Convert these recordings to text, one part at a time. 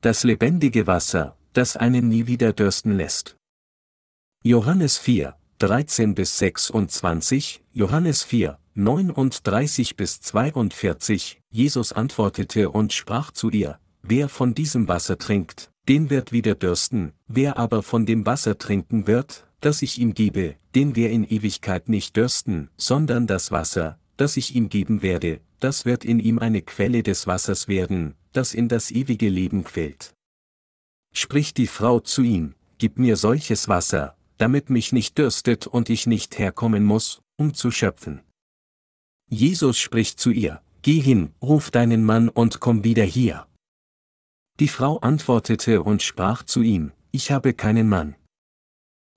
das lebendige Wasser, das einen nie wieder dürsten lässt. Johannes 4, 13 bis 26, Johannes 4, 39 bis 42, Jesus antwortete und sprach zu ihr, Wer von diesem Wasser trinkt, den wird wieder dürsten, wer aber von dem Wasser trinken wird, das ich ihm gebe, den wir in Ewigkeit nicht dürsten, sondern das Wasser, das ich ihm geben werde, das wird in ihm eine Quelle des Wassers werden, das in das ewige Leben quält. Spricht die Frau zu ihm, Gib mir solches Wasser, damit mich nicht dürstet und ich nicht herkommen muss, um zu schöpfen. Jesus spricht zu ihr, Geh hin, ruf deinen Mann und komm wieder hier. Die Frau antwortete und sprach zu ihm, Ich habe keinen Mann.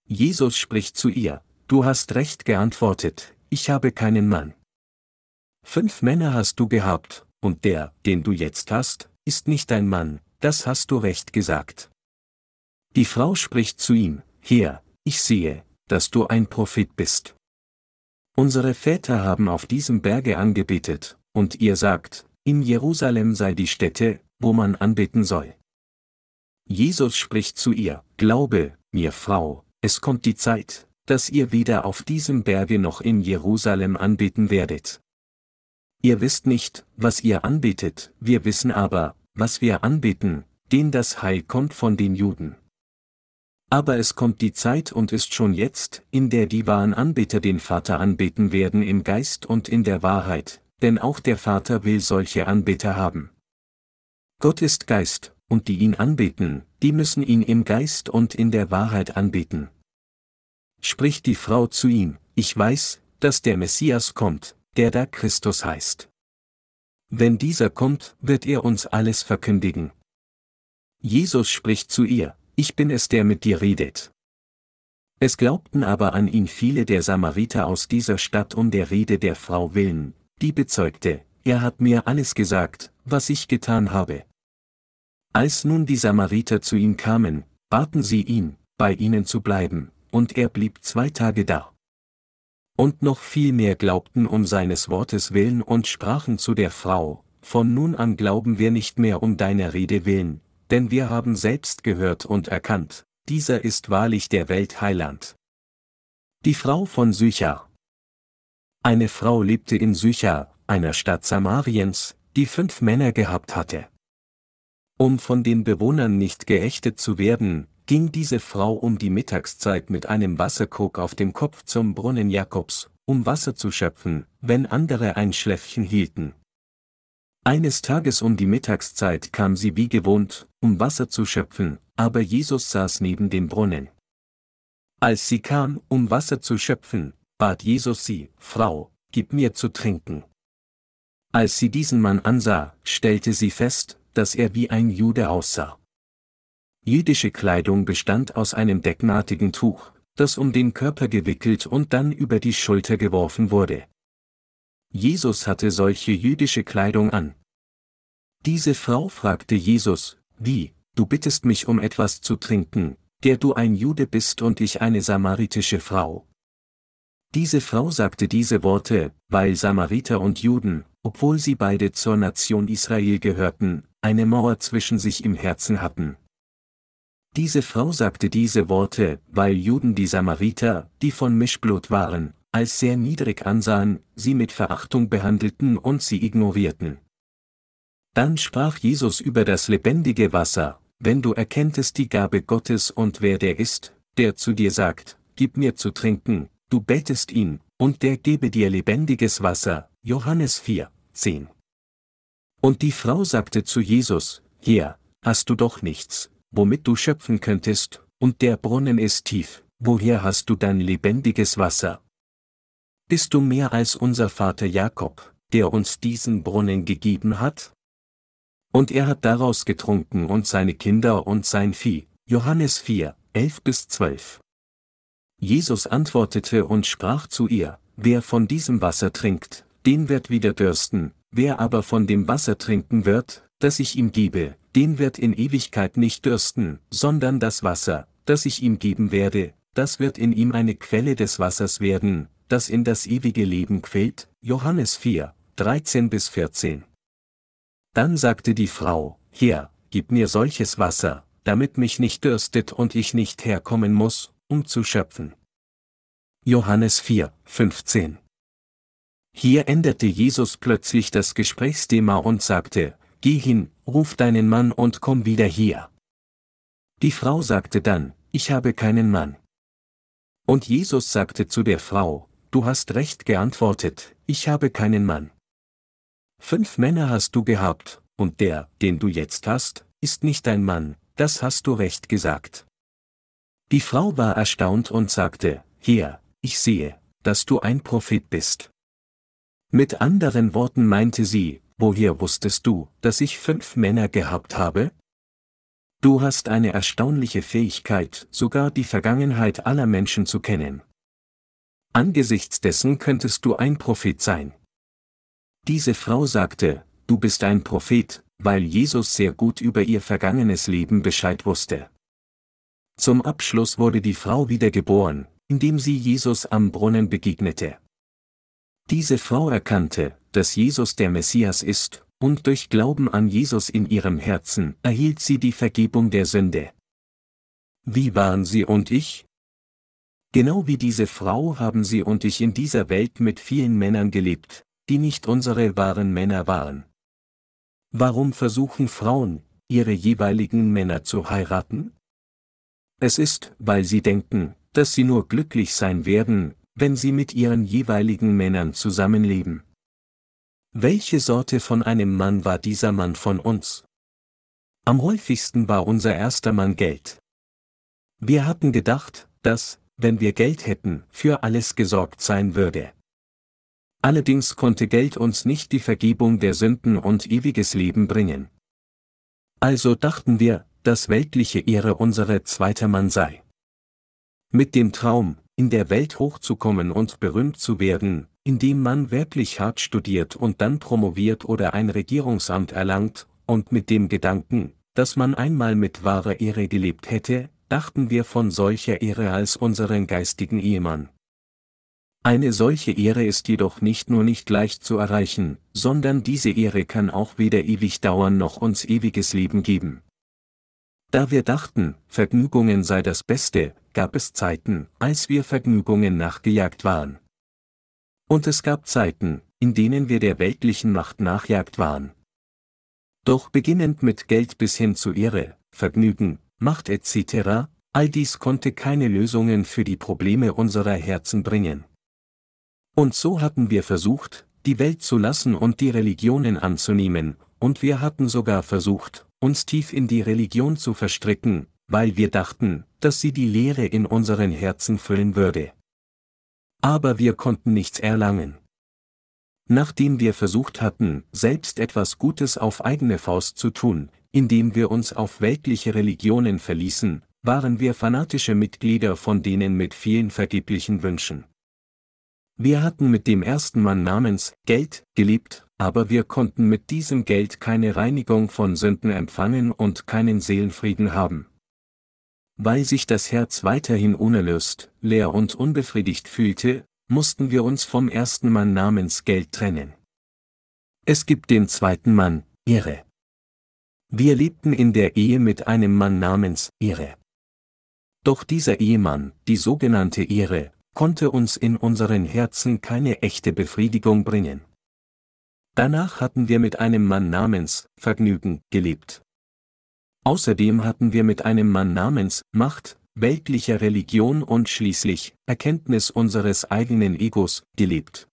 Jesus spricht zu ihr, Du hast recht geantwortet, ich habe keinen Mann. Fünf Männer hast du gehabt, und der, den du jetzt hast, ist nicht dein Mann, das hast du recht gesagt. Die Frau spricht zu ihm, Herr, ich sehe, dass du ein Prophet bist. Unsere Väter haben auf diesem Berge angebetet, und ihr sagt, in Jerusalem sei die Stätte, wo man anbeten soll. Jesus spricht zu ihr, Glaube, mir Frau, es kommt die Zeit, dass ihr weder auf diesem Berge noch in Jerusalem anbeten werdet. Ihr wisst nicht, was ihr anbetet, wir wissen aber, was wir anbeten, denn das Heil kommt von den Juden. Aber es kommt die Zeit und ist schon jetzt, in der die wahren Anbeter den Vater anbeten werden im Geist und in der Wahrheit, denn auch der Vater will solche Anbeter haben. Gott ist Geist, und die ihn anbeten, die müssen ihn im Geist und in der Wahrheit anbeten. Spricht die Frau zu ihm, ich weiß, dass der Messias kommt, der da Christus heißt. Wenn dieser kommt, wird er uns alles verkündigen. Jesus spricht zu ihr, ich bin es, der mit dir redet. Es glaubten aber an ihn viele der Samariter aus dieser Stadt um der Rede der Frau willen, die bezeugte, er hat mir alles gesagt, was ich getan habe. Als nun die Samariter zu ihm kamen, baten sie ihn, bei ihnen zu bleiben, und er blieb zwei Tage da. Und noch viel mehr glaubten um seines Wortes willen und sprachen zu der Frau, von nun an glauben wir nicht mehr um deiner Rede willen, denn wir haben selbst gehört und erkannt, dieser ist wahrlich der Weltheiland. Die Frau von Sychar. Eine Frau lebte in Sychar, einer Stadt Samariens, die fünf Männer gehabt hatte. Um von den Bewohnern nicht geächtet zu werden, ging diese Frau um die Mittagszeit mit einem Wasserkrug auf dem Kopf zum Brunnen Jakobs, um Wasser zu schöpfen, wenn andere ein Schläffchen hielten. Eines Tages um die Mittagszeit kam sie wie gewohnt, um Wasser zu schöpfen, aber Jesus saß neben dem Brunnen. Als sie kam, um Wasser zu schöpfen, bat Jesus sie, Frau, gib mir zu trinken. Als sie diesen Mann ansah, stellte sie fest, dass er wie ein Jude aussah. Jüdische Kleidung bestand aus einem decknartigen Tuch, das um den Körper gewickelt und dann über die Schulter geworfen wurde. Jesus hatte solche jüdische Kleidung an. Diese Frau fragte Jesus, wie, du bittest mich um etwas zu trinken, der du ein Jude bist und ich eine samaritische Frau. Diese Frau sagte diese Worte, weil Samariter und Juden, obwohl sie beide zur Nation Israel gehörten, eine Mauer zwischen sich im Herzen hatten. Diese Frau sagte diese Worte, weil Juden die Samariter, die von Mischblut waren, als sehr niedrig ansahen, sie mit Verachtung behandelten und sie ignorierten. Dann sprach Jesus über das lebendige Wasser, wenn du erkenntest die Gabe Gottes und wer der ist, der zu dir sagt, gib mir zu trinken, du bettest ihn, und der gebe dir lebendiges Wasser, Johannes 4, 10. Und die Frau sagte zu Jesus, Hier, hast du doch nichts, womit du schöpfen könntest, und der Brunnen ist tief, woher hast du dein lebendiges Wasser? Bist du mehr als unser Vater Jakob, der uns diesen Brunnen gegeben hat? Und er hat daraus getrunken und seine Kinder und sein Vieh. Johannes 4, 11 bis 12. Jesus antwortete und sprach zu ihr, Wer von diesem Wasser trinkt, den wird wieder dürsten, wer aber von dem Wasser trinken wird, das ich ihm gebe, den wird in Ewigkeit nicht dürsten, sondern das Wasser, das ich ihm geben werde, das wird in ihm eine Quelle des Wassers werden, das in das ewige Leben quält, Johannes 4, 13 bis 14. Dann sagte die Frau, Herr, gib mir solches Wasser, damit mich nicht dürstet und ich nicht herkommen muss, um zu schöpfen. Johannes 4, 15 Hier änderte Jesus plötzlich das Gesprächsthema und sagte, Geh hin, ruf deinen Mann und komm wieder hier. Die Frau sagte dann, Ich habe keinen Mann. Und Jesus sagte zu der Frau, Du hast recht geantwortet, ich habe keinen Mann. Fünf Männer hast du gehabt, und der, den du jetzt hast, ist nicht dein Mann, das hast du recht gesagt. Die Frau war erstaunt und sagte, Hier, ich sehe, dass du ein Prophet bist. Mit anderen Worten meinte sie, woher wusstest du, dass ich fünf Männer gehabt habe? Du hast eine erstaunliche Fähigkeit, sogar die Vergangenheit aller Menschen zu kennen. Angesichts dessen könntest du ein Prophet sein. Diese Frau sagte, du bist ein Prophet, weil Jesus sehr gut über ihr vergangenes Leben Bescheid wusste. Zum Abschluss wurde die Frau wiedergeboren, indem sie Jesus am Brunnen begegnete. Diese Frau erkannte, dass Jesus der Messias ist, und durch Glauben an Jesus in ihrem Herzen erhielt sie die Vergebung der Sünde. Wie waren sie und ich? Genau wie diese Frau haben sie und ich in dieser Welt mit vielen Männern gelebt, die nicht unsere wahren Männer waren. Warum versuchen Frauen, ihre jeweiligen Männer zu heiraten? Es ist, weil sie denken, dass sie nur glücklich sein werden, wenn sie mit ihren jeweiligen Männern zusammenleben. Welche Sorte von einem Mann war dieser Mann von uns? Am häufigsten war unser erster Mann Geld. Wir hatten gedacht, dass, wenn wir Geld hätten, für alles gesorgt sein würde. Allerdings konnte Geld uns nicht die Vergebung der Sünden und ewiges Leben bringen. Also dachten wir, dass weltliche Ehre unsere zweiter Mann sei. Mit dem Traum, in der Welt hochzukommen und berühmt zu werden, indem man wirklich hart studiert und dann promoviert oder ein Regierungsamt erlangt, und mit dem Gedanken, dass man einmal mit wahrer Ehre gelebt hätte, dachten wir von solcher Ehre als unseren geistigen Ehemann. Eine solche Ehre ist jedoch nicht nur nicht leicht zu erreichen, sondern diese Ehre kann auch weder ewig dauern noch uns ewiges Leben geben. Da wir dachten, Vergnügungen sei das Beste, gab es Zeiten, als wir Vergnügungen nachgejagt waren. Und es gab Zeiten, in denen wir der weltlichen Macht nachjagt waren. Doch beginnend mit Geld bis hin zu Ehre, Vergnügen, Macht etc., all dies konnte keine Lösungen für die Probleme unserer Herzen bringen. Und so hatten wir versucht, die Welt zu lassen und die Religionen anzunehmen, und wir hatten sogar versucht, uns tief in die Religion zu verstricken, weil wir dachten, dass sie die Lehre in unseren Herzen füllen würde. Aber wir konnten nichts erlangen. Nachdem wir versucht hatten, selbst etwas Gutes auf eigene Faust zu tun, indem wir uns auf weltliche Religionen verließen, waren wir fanatische Mitglieder von denen mit vielen vergeblichen Wünschen. Wir hatten mit dem ersten Mann namens Geld gelebt, aber wir konnten mit diesem Geld keine Reinigung von Sünden empfangen und keinen Seelenfrieden haben. Weil sich das Herz weiterhin unerlöst, leer und unbefriedigt fühlte, mussten wir uns vom ersten Mann namens Geld trennen. Es gibt den zweiten Mann, Ehre. Wir lebten in der Ehe mit einem Mann namens Ehre. Doch dieser Ehemann, die sogenannte Ehre, konnte uns in unseren Herzen keine echte Befriedigung bringen. Danach hatten wir mit einem Mann namens Vergnügen gelebt. Außerdem hatten wir mit einem Mann namens Macht, weltlicher Religion und schließlich Erkenntnis unseres eigenen Egos gelebt.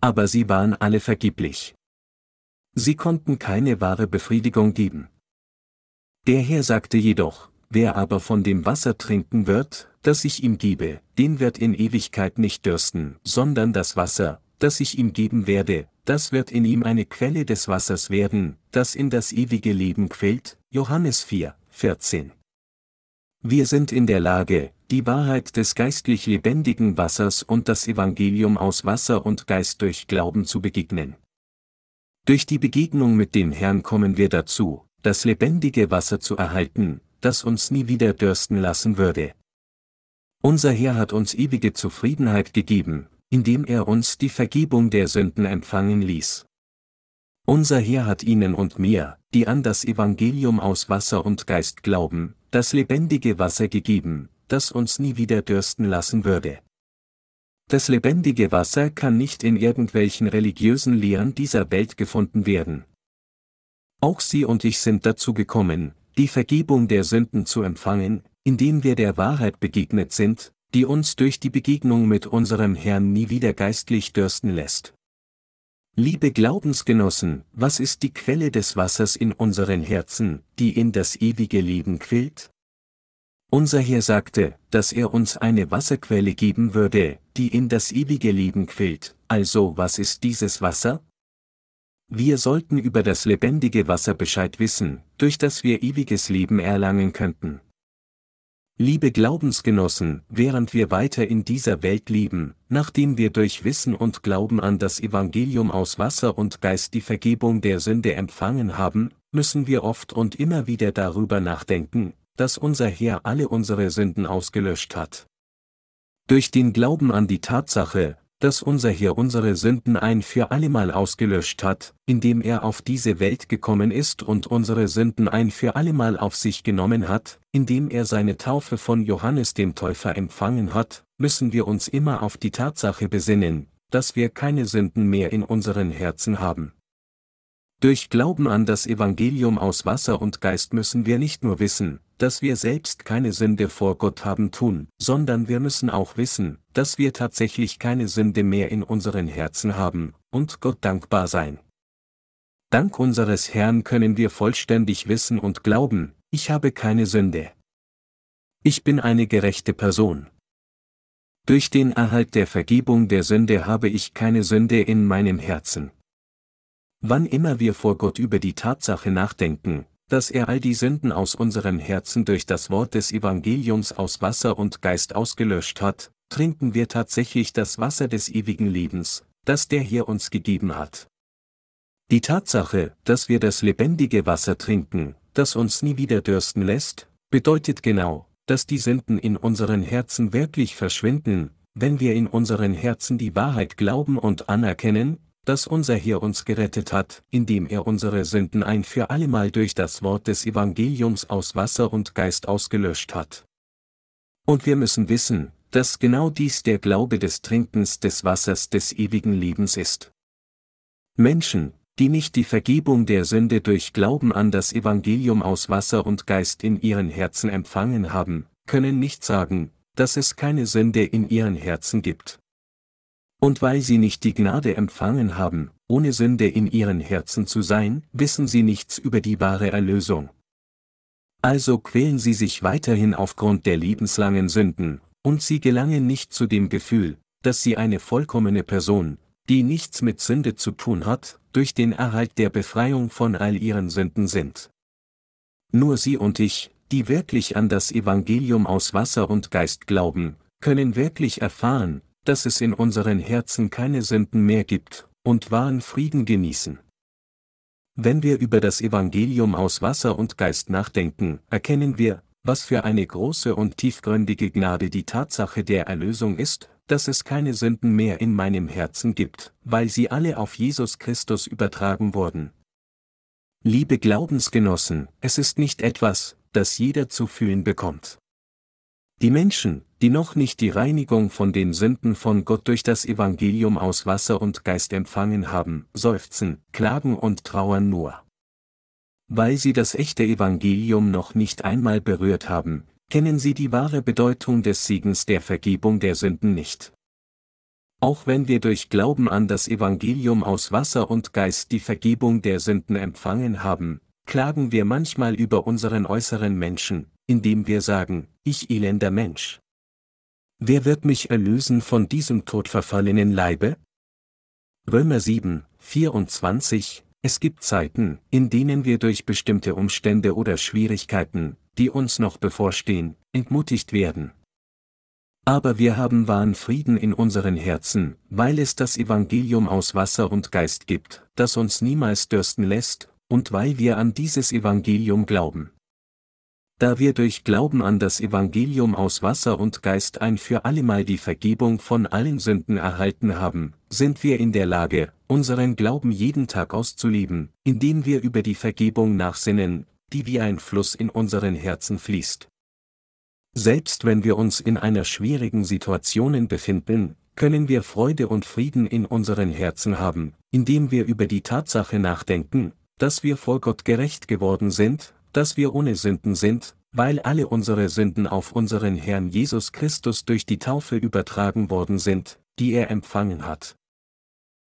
Aber sie waren alle vergeblich. Sie konnten keine wahre Befriedigung geben. Der Herr sagte jedoch, wer aber von dem Wasser trinken wird, das ich ihm gebe, den wird in Ewigkeit nicht dürsten, sondern das Wasser, das ich ihm geben werde, das wird in ihm eine Quelle des Wassers werden, das in das ewige Leben quillt. Johannes 4, 14. Wir sind in der Lage, die Wahrheit des geistlich lebendigen Wassers und das Evangelium aus Wasser und Geist durch Glauben zu begegnen. Durch die Begegnung mit dem Herrn kommen wir dazu, das lebendige Wasser zu erhalten, das uns nie wieder dürsten lassen würde. Unser Herr hat uns ewige Zufriedenheit gegeben, indem er uns die Vergebung der Sünden empfangen ließ. Unser Herr hat ihnen und mir, die an das Evangelium aus Wasser und Geist glauben, das lebendige Wasser gegeben, das uns nie wieder dürsten lassen würde. Das lebendige Wasser kann nicht in irgendwelchen religiösen Lehren dieser Welt gefunden werden. Auch Sie und ich sind dazu gekommen, die Vergebung der Sünden zu empfangen, indem wir der Wahrheit begegnet sind, die uns durch die Begegnung mit unserem Herrn nie wieder geistlich dürsten lässt. Liebe Glaubensgenossen, was ist die Quelle des Wassers in unseren Herzen, die in das ewige Leben quillt? Unser Herr sagte, dass er uns eine Wasserquelle geben würde, die in das ewige Leben quillt, also was ist dieses Wasser? Wir sollten über das lebendige Wasser Bescheid wissen, durch das wir ewiges Leben erlangen könnten. Liebe Glaubensgenossen, während wir weiter in dieser Welt leben, nachdem wir durch Wissen und Glauben an das Evangelium aus Wasser und Geist die Vergebung der Sünde empfangen haben, müssen wir oft und immer wieder darüber nachdenken, dass unser Herr alle unsere Sünden ausgelöscht hat. Durch den Glauben an die Tatsache, dass unser Herr unsere Sünden ein für allemal ausgelöscht hat, indem er auf diese Welt gekommen ist und unsere Sünden ein für allemal auf sich genommen hat, indem er seine Taufe von Johannes dem Täufer empfangen hat, müssen wir uns immer auf die Tatsache besinnen, dass wir keine Sünden mehr in unseren Herzen haben. Durch Glauben an das Evangelium aus Wasser und Geist müssen wir nicht nur wissen, dass wir selbst keine Sünde vor Gott haben tun, sondern wir müssen auch wissen, dass wir tatsächlich keine Sünde mehr in unseren Herzen haben, und Gott dankbar sein. Dank unseres Herrn können wir vollständig wissen und glauben, ich habe keine Sünde. Ich bin eine gerechte Person. Durch den Erhalt der Vergebung der Sünde habe ich keine Sünde in meinem Herzen. Wann immer wir vor Gott über die Tatsache nachdenken, dass er all die Sünden aus unserem Herzen durch das Wort des Evangeliums aus Wasser und Geist ausgelöscht hat, trinken wir tatsächlich das Wasser des ewigen Lebens, das der Herr uns gegeben hat. Die Tatsache, dass wir das lebendige Wasser trinken, das uns nie wieder dürsten lässt, bedeutet genau, dass die Sünden in unseren Herzen wirklich verschwinden, wenn wir in unseren Herzen die Wahrheit glauben und anerkennen, dass unser Herr uns gerettet hat, indem er unsere Sünden ein für allemal durch das Wort des Evangeliums aus Wasser und Geist ausgelöscht hat. Und wir müssen wissen, dass genau dies der Glaube des Trinkens des Wassers des ewigen Lebens ist. Menschen, die nicht die Vergebung der Sünde durch Glauben an das Evangelium aus Wasser und Geist in ihren Herzen empfangen haben, können nicht sagen, dass es keine Sünde in ihren Herzen gibt. Und weil sie nicht die Gnade empfangen haben, ohne Sünde in ihren Herzen zu sein, wissen sie nichts über die wahre Erlösung. Also quälen sie sich weiterhin aufgrund der lebenslangen Sünden, und sie gelangen nicht zu dem Gefühl, dass sie eine vollkommene Person, die nichts mit Sünde zu tun hat, durch den Erhalt der Befreiung von all ihren Sünden sind. Nur sie und ich, die wirklich an das Evangelium aus Wasser und Geist glauben, können wirklich erfahren, dass es in unseren Herzen keine Sünden mehr gibt, und wahren Frieden genießen. Wenn wir über das Evangelium aus Wasser und Geist nachdenken, erkennen wir, was für eine große und tiefgründige Gnade die Tatsache der Erlösung ist, dass es keine Sünden mehr in meinem Herzen gibt, weil sie alle auf Jesus Christus übertragen wurden. Liebe Glaubensgenossen, es ist nicht etwas, das jeder zu fühlen bekommt. Die Menschen, die noch nicht die Reinigung von den Sünden von Gott durch das Evangelium aus Wasser und Geist empfangen haben, seufzen, klagen und trauern nur. Weil sie das echte Evangelium noch nicht einmal berührt haben, kennen sie die wahre Bedeutung des Siegens der Vergebung der Sünden nicht. Auch wenn wir durch Glauben an das Evangelium aus Wasser und Geist die Vergebung der Sünden empfangen haben, klagen wir manchmal über unseren äußeren Menschen, indem wir sagen, ich elender Mensch. Wer wird mich erlösen von diesem todverfallenen Leibe? Römer 7, 24 Es gibt Zeiten, in denen wir durch bestimmte Umstände oder Schwierigkeiten, die uns noch bevorstehen, entmutigt werden. Aber wir haben wahren Frieden in unseren Herzen, weil es das Evangelium aus Wasser und Geist gibt, das uns niemals dürsten lässt, und weil wir an dieses Evangelium glauben. Da wir durch Glauben an das Evangelium aus Wasser und Geist ein für allemal die Vergebung von allen Sünden erhalten haben, sind wir in der Lage, unseren Glauben jeden Tag auszuleben, indem wir über die Vergebung nachsinnen, die wie ein Fluss in unseren Herzen fließt. Selbst wenn wir uns in einer schwierigen Situation befinden, können wir Freude und Frieden in unseren Herzen haben, indem wir über die Tatsache nachdenken, dass wir vor Gott gerecht geworden sind, dass wir ohne Sünden sind, weil alle unsere Sünden auf unseren Herrn Jesus Christus durch die Taufe übertragen worden sind, die er empfangen hat.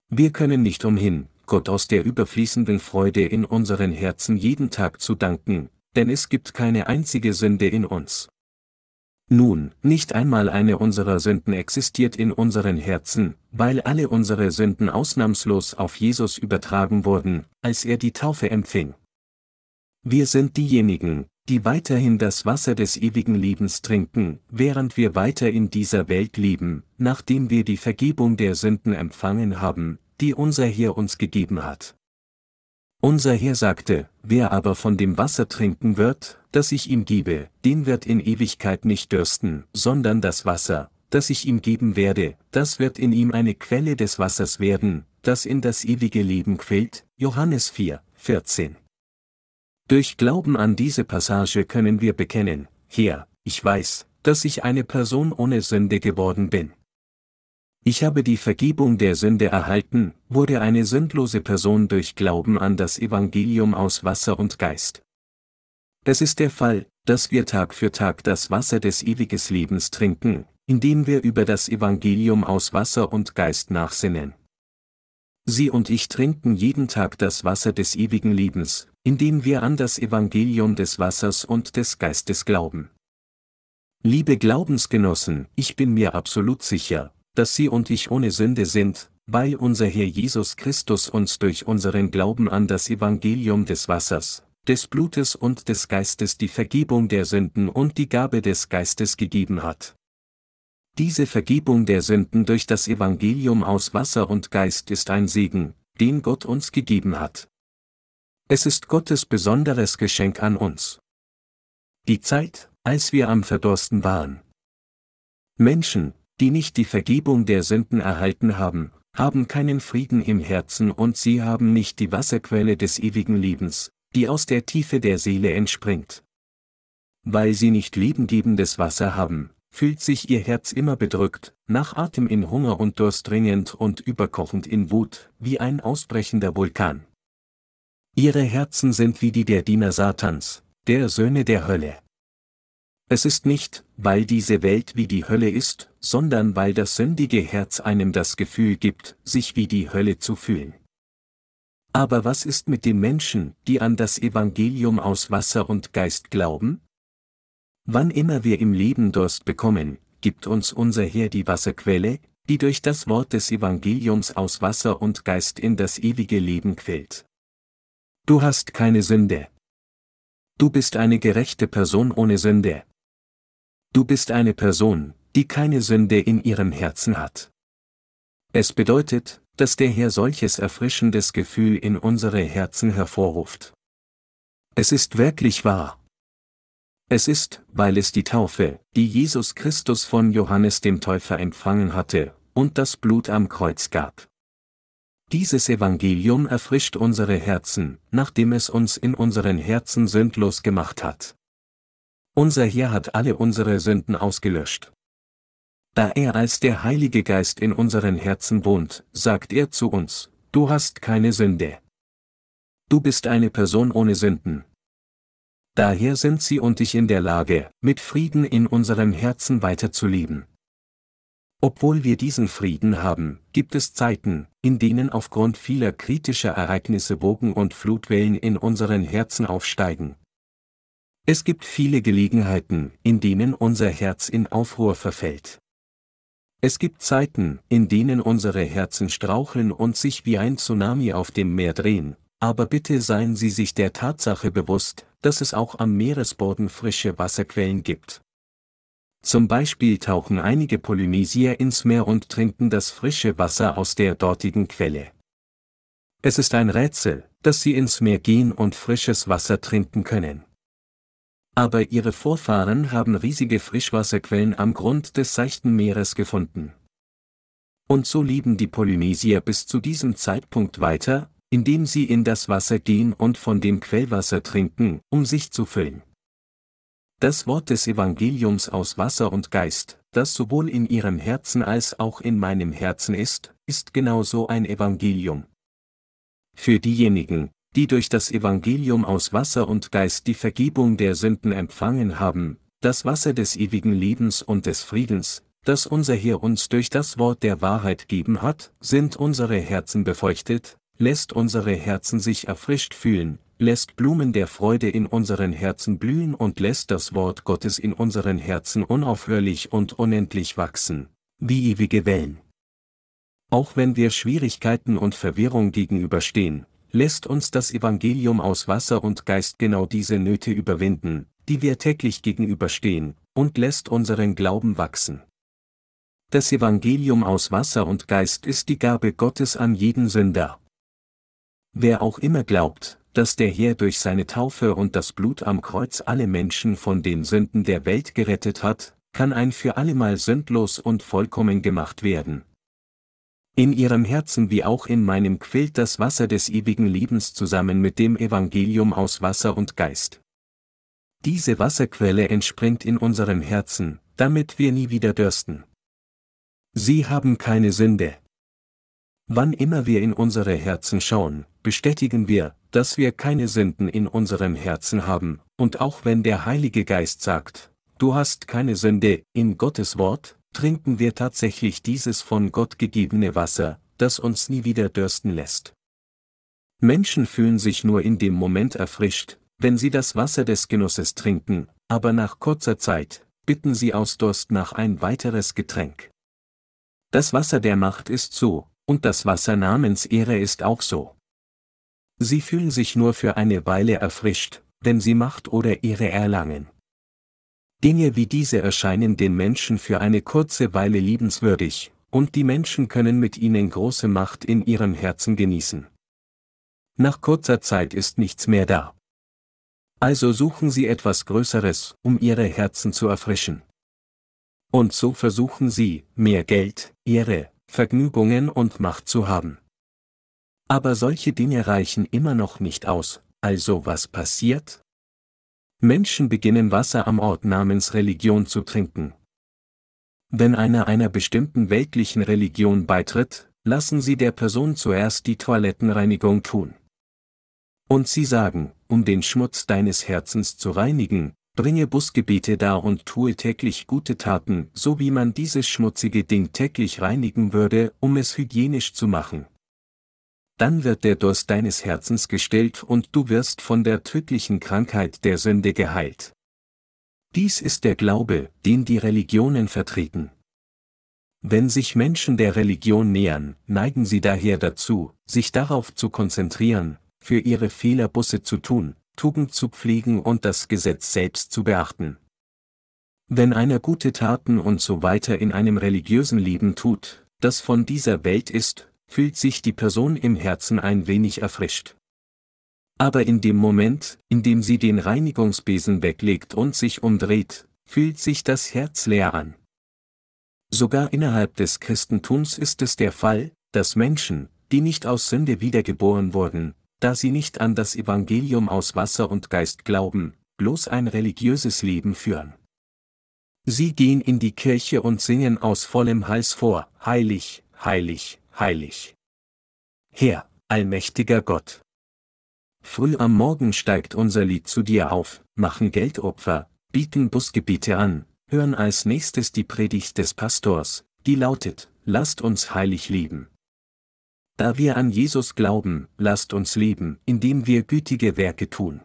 Wir können nicht umhin, Gott aus der überfließenden Freude in unseren Herzen jeden Tag zu danken, denn es gibt keine einzige Sünde in uns. Nun, nicht einmal eine unserer Sünden existiert in unseren Herzen, weil alle unsere Sünden ausnahmslos auf Jesus übertragen wurden, als er die Taufe empfing. Wir sind diejenigen, die weiterhin das Wasser des ewigen Lebens trinken, während wir weiter in dieser Welt leben, nachdem wir die Vergebung der Sünden empfangen haben, die unser Herr uns gegeben hat. Unser Herr sagte, wer aber von dem Wasser trinken wird, das ich ihm gebe, den wird in Ewigkeit nicht dürsten, sondern das Wasser, das ich ihm geben werde, das wird in ihm eine Quelle des Wassers werden, das in das ewige Leben quillt. Johannes 4, 14. Durch Glauben an diese Passage können wir bekennen, Herr, ich weiß, dass ich eine Person ohne Sünde geworden bin. Ich habe die Vergebung der Sünde erhalten, wurde eine sündlose Person durch Glauben an das Evangelium aus Wasser und Geist. Es ist der Fall, dass wir Tag für Tag das Wasser des ewiges Lebens trinken, indem wir über das Evangelium aus Wasser und Geist nachsinnen. Sie und ich trinken jeden Tag das Wasser des ewigen Lebens, indem wir an das Evangelium des Wassers und des Geistes glauben. Liebe Glaubensgenossen, ich bin mir absolut sicher, dass Sie und ich ohne Sünde sind, weil unser Herr Jesus Christus uns durch unseren Glauben an das Evangelium des Wassers, des Blutes und des Geistes die Vergebung der Sünden und die Gabe des Geistes gegeben hat. Diese Vergebung der Sünden durch das Evangelium aus Wasser und Geist ist ein Segen, den Gott uns gegeben hat. Es ist Gottes besonderes Geschenk an uns. Die Zeit, als wir am Verdorsten waren. Menschen, die nicht die Vergebung der Sünden erhalten haben, haben keinen Frieden im Herzen und sie haben nicht die Wasserquelle des ewigen Lebens, die aus der Tiefe der Seele entspringt. Weil sie nicht lebengebendes Wasser haben, fühlt sich ihr Herz immer bedrückt, nach Atem in Hunger und Durst dringend und überkochend in Wut, wie ein ausbrechender Vulkan. Ihre Herzen sind wie die der Diener Satans, der Söhne der Hölle. Es ist nicht, weil diese Welt wie die Hölle ist, sondern weil das sündige Herz einem das Gefühl gibt, sich wie die Hölle zu fühlen. Aber was ist mit den Menschen, die an das Evangelium aus Wasser und Geist glauben? Wann immer wir im Leben Durst bekommen, gibt uns unser Herr die Wasserquelle, die durch das Wort des Evangeliums aus Wasser und Geist in das ewige Leben quillt. Du hast keine Sünde. Du bist eine gerechte Person ohne Sünde. Du bist eine Person, die keine Sünde in ihrem Herzen hat. Es bedeutet, dass der Herr solches erfrischendes Gefühl in unsere Herzen hervorruft. Es ist wirklich wahr. Es ist, weil es die Taufe, die Jesus Christus von Johannes dem Täufer empfangen hatte, und das Blut am Kreuz gab. Dieses Evangelium erfrischt unsere Herzen, nachdem es uns in unseren Herzen sündlos gemacht hat. Unser Herr hat alle unsere Sünden ausgelöscht. Da er als der Heilige Geist in unseren Herzen wohnt, sagt er zu uns, du hast keine Sünde. Du bist eine Person ohne Sünden. Daher sind sie und ich in der Lage, mit Frieden in unserem Herzen weiterzuleben. Obwohl wir diesen Frieden haben, gibt es Zeiten, in denen aufgrund vieler kritischer Ereignisse Wogen und Flutwellen in unseren Herzen aufsteigen, es gibt viele Gelegenheiten, in denen unser Herz in Aufruhr verfällt. Es gibt Zeiten, in denen unsere Herzen straucheln und sich wie ein Tsunami auf dem Meer drehen, aber bitte seien Sie sich der Tatsache bewusst, dass es auch am Meeresboden frische Wasserquellen gibt. Zum Beispiel tauchen einige Polynesier ins Meer und trinken das frische Wasser aus der dortigen Quelle. Es ist ein Rätsel, dass sie ins Meer gehen und frisches Wasser trinken können. Aber ihre Vorfahren haben riesige Frischwasserquellen am Grund des seichten Meeres gefunden. Und so lieben die Polynesier bis zu diesem Zeitpunkt weiter, indem sie in das Wasser gehen und von dem Quellwasser trinken, um sich zu füllen. Das Wort des Evangeliums aus Wasser und Geist, das sowohl in ihrem Herzen als auch in meinem Herzen ist, ist genauso ein Evangelium. Für diejenigen, die durch das Evangelium aus Wasser und Geist die Vergebung der Sünden empfangen haben, das Wasser des ewigen Lebens und des Friedens, das unser Herr uns durch das Wort der Wahrheit geben hat, sind unsere Herzen befeuchtet, lässt unsere Herzen sich erfrischt fühlen, lässt Blumen der Freude in unseren Herzen blühen und lässt das Wort Gottes in unseren Herzen unaufhörlich und unendlich wachsen, wie ewige Wellen. Auch wenn wir Schwierigkeiten und Verwirrung gegenüberstehen, lässt uns das Evangelium aus Wasser und Geist genau diese Nöte überwinden, die wir täglich gegenüberstehen, und lässt unseren Glauben wachsen. Das Evangelium aus Wasser und Geist ist die Gabe Gottes an jeden Sünder. Wer auch immer glaubt, dass der Herr durch seine Taufe und das Blut am Kreuz alle Menschen von den Sünden der Welt gerettet hat, kann ein für allemal sündlos und vollkommen gemacht werden. In ihrem Herzen wie auch in meinem quillt das Wasser des ewigen Lebens zusammen mit dem Evangelium aus Wasser und Geist. Diese Wasserquelle entspringt in unserem Herzen, damit wir nie wieder dürsten. Sie haben keine Sünde. Wann immer wir in unsere Herzen schauen, bestätigen wir, dass wir keine Sünden in unserem Herzen haben, und auch wenn der Heilige Geist sagt, du hast keine Sünde, in Gottes Wort, trinken wir tatsächlich dieses von Gott gegebene Wasser, das uns nie wieder dürsten lässt. Menschen fühlen sich nur in dem Moment erfrischt, wenn sie das Wasser des Genusses trinken, aber nach kurzer Zeit, bitten sie aus Durst nach ein weiteres Getränk. Das Wasser der Macht ist so, und das Wasser namens Ehre ist auch so. Sie fühlen sich nur für eine Weile erfrischt, wenn sie Macht oder Ehre erlangen. Dinge wie diese erscheinen den Menschen für eine kurze Weile liebenswürdig, und die Menschen können mit ihnen große Macht in ihrem Herzen genießen. Nach kurzer Zeit ist nichts mehr da. Also suchen sie etwas Größeres, um ihre Herzen zu erfrischen. Und so versuchen sie, mehr Geld, Ehre, Vergnügungen und Macht zu haben. Aber solche Dinge reichen immer noch nicht aus, also was passiert? Menschen beginnen Wasser am Ort namens Religion zu trinken. Wenn einer einer bestimmten weltlichen Religion beitritt, lassen sie der Person zuerst die Toilettenreinigung tun. Und sie sagen, um den Schmutz deines Herzens zu reinigen, bringe Busgebete dar und tue täglich gute Taten, so wie man dieses schmutzige Ding täglich reinigen würde, um es hygienisch zu machen dann wird der Durst deines Herzens gestillt und du wirst von der tödlichen Krankheit der Sünde geheilt. Dies ist der Glaube, den die Religionen vertreten. Wenn sich Menschen der Religion nähern, neigen sie daher dazu, sich darauf zu konzentrieren, für ihre Fehler Busse zu tun, Tugend zu pflegen und das Gesetz selbst zu beachten. Wenn einer gute Taten und so weiter in einem religiösen Leben tut, das von dieser Welt ist, fühlt sich die Person im Herzen ein wenig erfrischt. Aber in dem Moment, in dem sie den Reinigungsbesen weglegt und sich umdreht, fühlt sich das Herz leer an. Sogar innerhalb des Christentums ist es der Fall, dass Menschen, die nicht aus Sünde wiedergeboren wurden, da sie nicht an das Evangelium aus Wasser und Geist glauben, bloß ein religiöses Leben führen. Sie gehen in die Kirche und singen aus vollem Hals vor, heilig, heilig, heilig. Herr, allmächtiger Gott. Früh am Morgen steigt unser Lied zu dir auf, machen Geldopfer, bieten Busgebiete an, hören als nächstes die Predigt des Pastors, die lautet, lasst uns heilig lieben. Da wir an Jesus glauben, lasst uns leben, indem wir gütige Werke tun.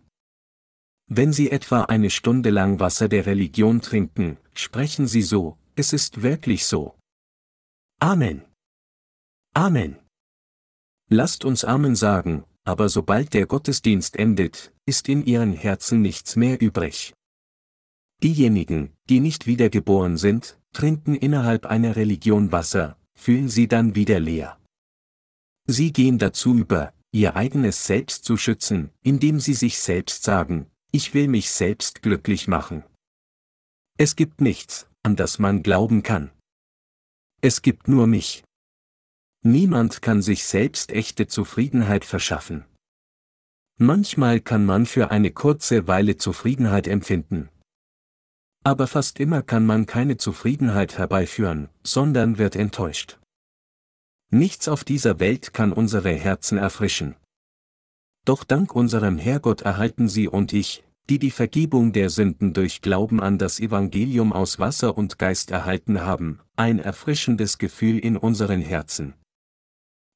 Wenn Sie etwa eine Stunde lang Wasser der Religion trinken, sprechen Sie so, es ist wirklich so. Amen. Amen. Lasst uns Amen sagen, aber sobald der Gottesdienst endet, ist in ihren Herzen nichts mehr übrig. Diejenigen, die nicht wiedergeboren sind, trinken innerhalb einer Religion Wasser, fühlen sie dann wieder leer. Sie gehen dazu über, ihr eigenes Selbst zu schützen, indem sie sich selbst sagen, ich will mich selbst glücklich machen. Es gibt nichts, an das man glauben kann. Es gibt nur mich. Niemand kann sich selbst echte Zufriedenheit verschaffen. Manchmal kann man für eine kurze Weile Zufriedenheit empfinden. Aber fast immer kann man keine Zufriedenheit herbeiführen, sondern wird enttäuscht. Nichts auf dieser Welt kann unsere Herzen erfrischen. Doch dank unserem Herrgott erhalten Sie und ich, die die Vergebung der Sünden durch Glauben an das Evangelium aus Wasser und Geist erhalten haben, ein erfrischendes Gefühl in unseren Herzen.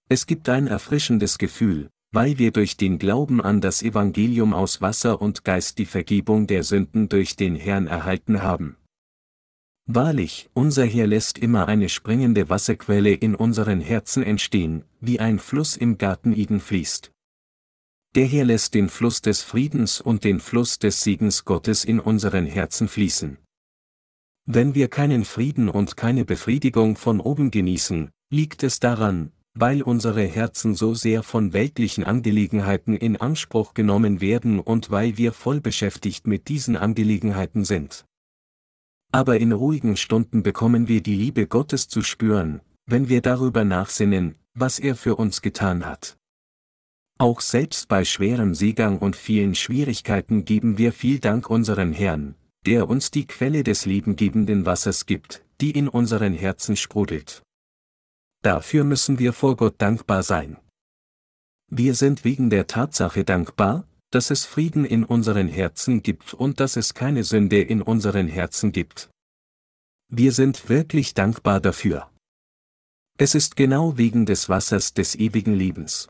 Es gibt ein erfrischendes Gefühl, weil wir durch den Glauben an das Evangelium aus Wasser und Geist die Vergebung der Sünden durch den Herrn erhalten haben. Wahrlich, unser Herr lässt immer eine springende Wasserquelle in unseren Herzen entstehen, wie ein Fluss im Garten Eden fließt. Der Herr lässt den Fluss des Friedens und den Fluss des Segens Gottes in unseren Herzen fließen. Wenn wir keinen Frieden und keine Befriedigung von oben genießen, liegt es daran, weil unsere Herzen so sehr von weltlichen Angelegenheiten in Anspruch genommen werden und weil wir voll beschäftigt mit diesen Angelegenheiten sind. Aber in ruhigen Stunden bekommen wir die Liebe Gottes zu spüren, wenn wir darüber nachsinnen, was er für uns getan hat. Auch selbst bei schwerem Seegang und vielen Schwierigkeiten geben wir viel Dank unseren Herrn, der uns die Quelle des lebengebenden Wassers gibt, die in unseren Herzen sprudelt. Dafür müssen wir vor Gott dankbar sein. Wir sind wegen der Tatsache dankbar, dass es Frieden in unseren Herzen gibt und dass es keine Sünde in unseren Herzen gibt. Wir sind wirklich dankbar dafür. Es ist genau wegen des Wassers des ewigen Lebens.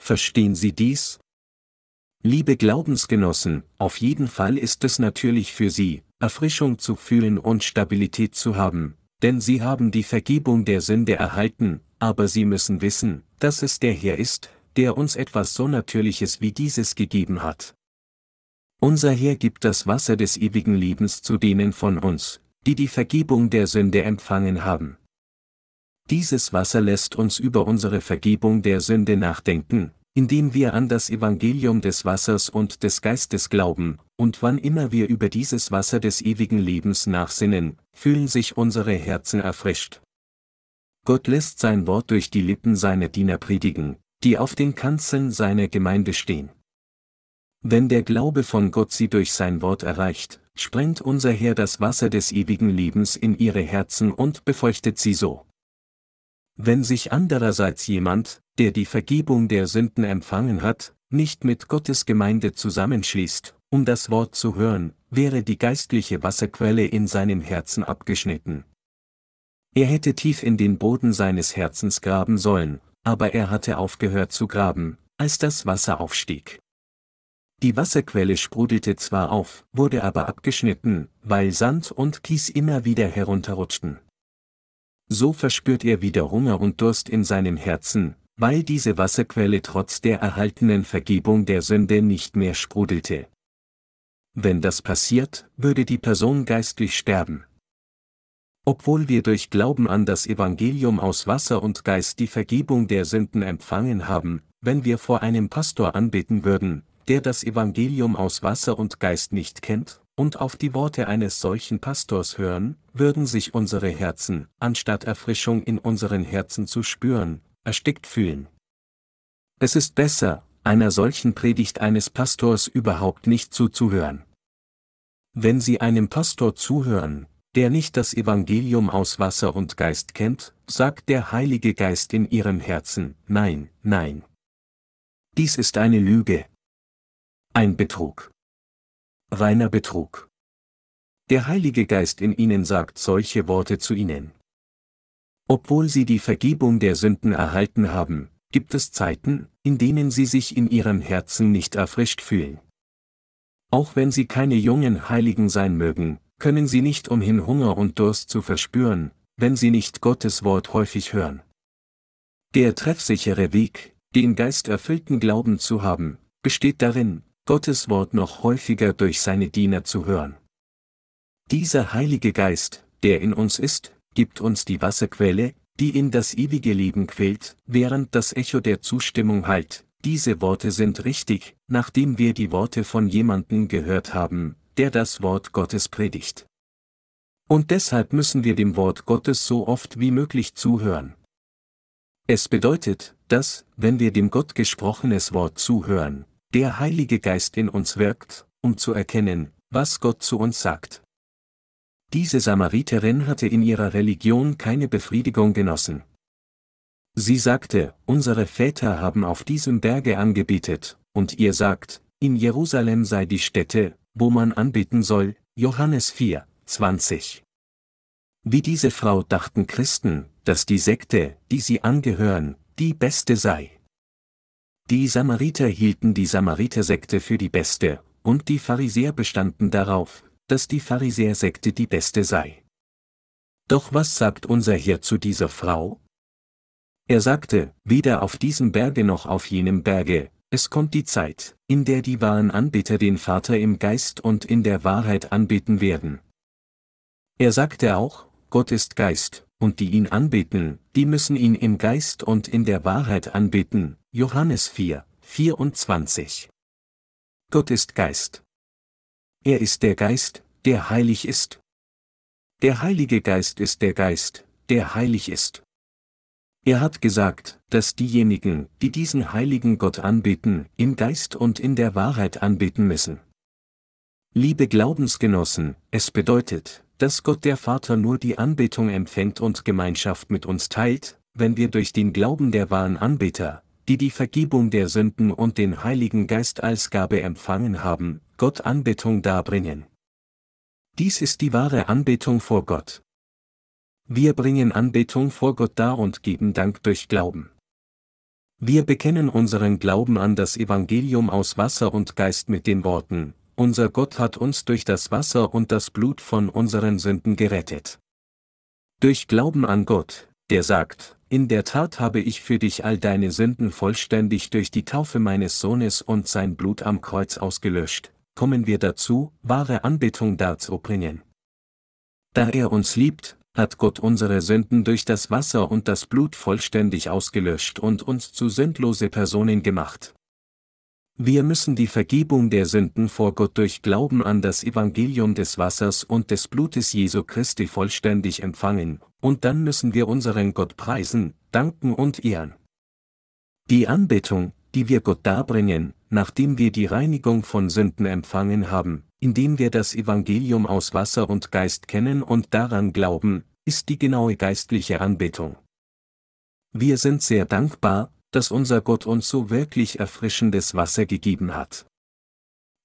Verstehen Sie dies? Liebe Glaubensgenossen, auf jeden Fall ist es natürlich für Sie, Erfrischung zu fühlen und Stabilität zu haben, denn sie haben die Vergebung der Sünde erhalten, aber sie müssen wissen, dass es der Herr ist, der uns etwas so Natürliches wie dieses gegeben hat. Unser Herr gibt das Wasser des ewigen Lebens zu denen von uns, die die Vergebung der Sünde empfangen haben. Dieses Wasser lässt uns über unsere Vergebung der Sünde nachdenken, indem wir an das Evangelium des Wassers und des Geistes glauben, und wann immer wir über dieses Wasser des ewigen Lebens nachsinnen, fühlen sich unsere Herzen erfrischt. Gott lässt sein Wort durch die Lippen seiner Diener predigen, die auf den Kanzeln seiner Gemeinde stehen. Wenn der Glaube von Gott sie durch sein Wort erreicht, sprengt unser Herr das Wasser des ewigen Lebens in ihre Herzen und befeuchtet sie so. Wenn sich andererseits jemand, der die Vergebung der Sünden empfangen hat, nicht mit Gottes Gemeinde zusammenschließt, um das Wort zu hören, wäre die geistliche Wasserquelle in seinem Herzen abgeschnitten. Er hätte tief in den Boden seines Herzens graben sollen, aber er hatte aufgehört zu graben, als das Wasser aufstieg. Die Wasserquelle sprudelte zwar auf, wurde aber abgeschnitten, weil Sand und Kies immer wieder herunterrutschten. So verspürt er wieder Hunger und Durst in seinem Herzen, weil diese Wasserquelle trotz der erhaltenen Vergebung der Sünde nicht mehr sprudelte. Wenn das passiert, würde die Person geistlich sterben. Obwohl wir durch Glauben an das Evangelium aus Wasser und Geist die Vergebung der Sünden empfangen haben, wenn wir vor einem Pastor anbeten würden, der das Evangelium aus Wasser und Geist nicht kennt, und auf die Worte eines solchen Pastors hören, würden sich unsere Herzen, anstatt Erfrischung in unseren Herzen zu spüren, erstickt fühlen. Es ist besser, einer solchen Predigt eines Pastors überhaupt nicht zuzuhören. Wenn Sie einem Pastor zuhören, der nicht das Evangelium aus Wasser und Geist kennt, sagt der Heilige Geist in Ihrem Herzen, nein, nein. Dies ist eine Lüge. Ein Betrug reiner Betrug. Der Heilige Geist in ihnen sagt solche Worte zu ihnen. Obwohl sie die Vergebung der Sünden erhalten haben, gibt es Zeiten, in denen sie sich in ihrem Herzen nicht erfrischt fühlen. Auch wenn sie keine jungen Heiligen sein mögen, können sie nicht umhin Hunger und Durst zu verspüren, wenn sie nicht Gottes Wort häufig hören. Der treffsichere Weg, den geisterfüllten Glauben zu haben, besteht darin, Gottes Wort noch häufiger durch seine Diener zu hören. Dieser Heilige Geist, der in uns ist, gibt uns die Wasserquelle, die in das ewige Leben quillt, während das Echo der Zustimmung hallt. Diese Worte sind richtig, nachdem wir die Worte von jemandem gehört haben, der das Wort Gottes predigt. Und deshalb müssen wir dem Wort Gottes so oft wie möglich zuhören. Es bedeutet, dass, wenn wir dem Gott gesprochenes Wort zuhören, der Heilige Geist in uns wirkt, um zu erkennen, was Gott zu uns sagt. Diese Samariterin hatte in ihrer Religion keine Befriedigung genossen. Sie sagte, unsere Väter haben auf diesem Berge angebetet, und ihr sagt, in Jerusalem sei die Stätte, wo man anbeten soll, Johannes 4, 20. Wie diese Frau dachten Christen, dass die Sekte, die sie angehören, die beste sei. Die Samariter hielten die Samaritersekte für die beste, und die Pharisäer bestanden darauf, dass die Pharisäersekte die beste sei. Doch was sagt unser Herr zu dieser Frau? Er sagte, weder auf diesem Berge noch auf jenem Berge, es kommt die Zeit, in der die wahren Anbeter den Vater im Geist und in der Wahrheit anbeten werden. Er sagte auch, Gott ist Geist, und die ihn anbeten, die müssen ihn im Geist und in der Wahrheit anbeten. Johannes 4, 24. Gott ist Geist. Er ist der Geist, der heilig ist. Der Heilige Geist ist der Geist, der heilig ist. Er hat gesagt, dass diejenigen, die diesen heiligen Gott anbeten, im Geist und in der Wahrheit anbeten müssen. Liebe Glaubensgenossen, es bedeutet, dass Gott der Vater nur die Anbetung empfängt und Gemeinschaft mit uns teilt, wenn wir durch den Glauben der wahren Anbeter, die die Vergebung der Sünden und den Heiligen Geist als Gabe empfangen haben, Gott Anbetung darbringen. Dies ist die wahre Anbetung vor Gott. Wir bringen Anbetung vor Gott dar und geben Dank durch Glauben. Wir bekennen unseren Glauben an das Evangelium aus Wasser und Geist mit den Worten, unser Gott hat uns durch das Wasser und das Blut von unseren Sünden gerettet. Durch Glauben an Gott, der sagt, in der Tat habe ich für dich all deine Sünden vollständig durch die Taufe meines Sohnes und sein Blut am Kreuz ausgelöscht, kommen wir dazu, wahre Anbetung darzubringen. Da er uns liebt, hat Gott unsere Sünden durch das Wasser und das Blut vollständig ausgelöscht und uns zu sündlose Personen gemacht. Wir müssen die Vergebung der Sünden vor Gott durch Glauben an das Evangelium des Wassers und des Blutes Jesu Christi vollständig empfangen, und dann müssen wir unseren Gott preisen, danken und ehren. Die Anbetung, die wir Gott darbringen, nachdem wir die Reinigung von Sünden empfangen haben, indem wir das Evangelium aus Wasser und Geist kennen und daran glauben, ist die genaue geistliche Anbetung. Wir sind sehr dankbar, dass unser Gott uns so wirklich erfrischendes Wasser gegeben hat.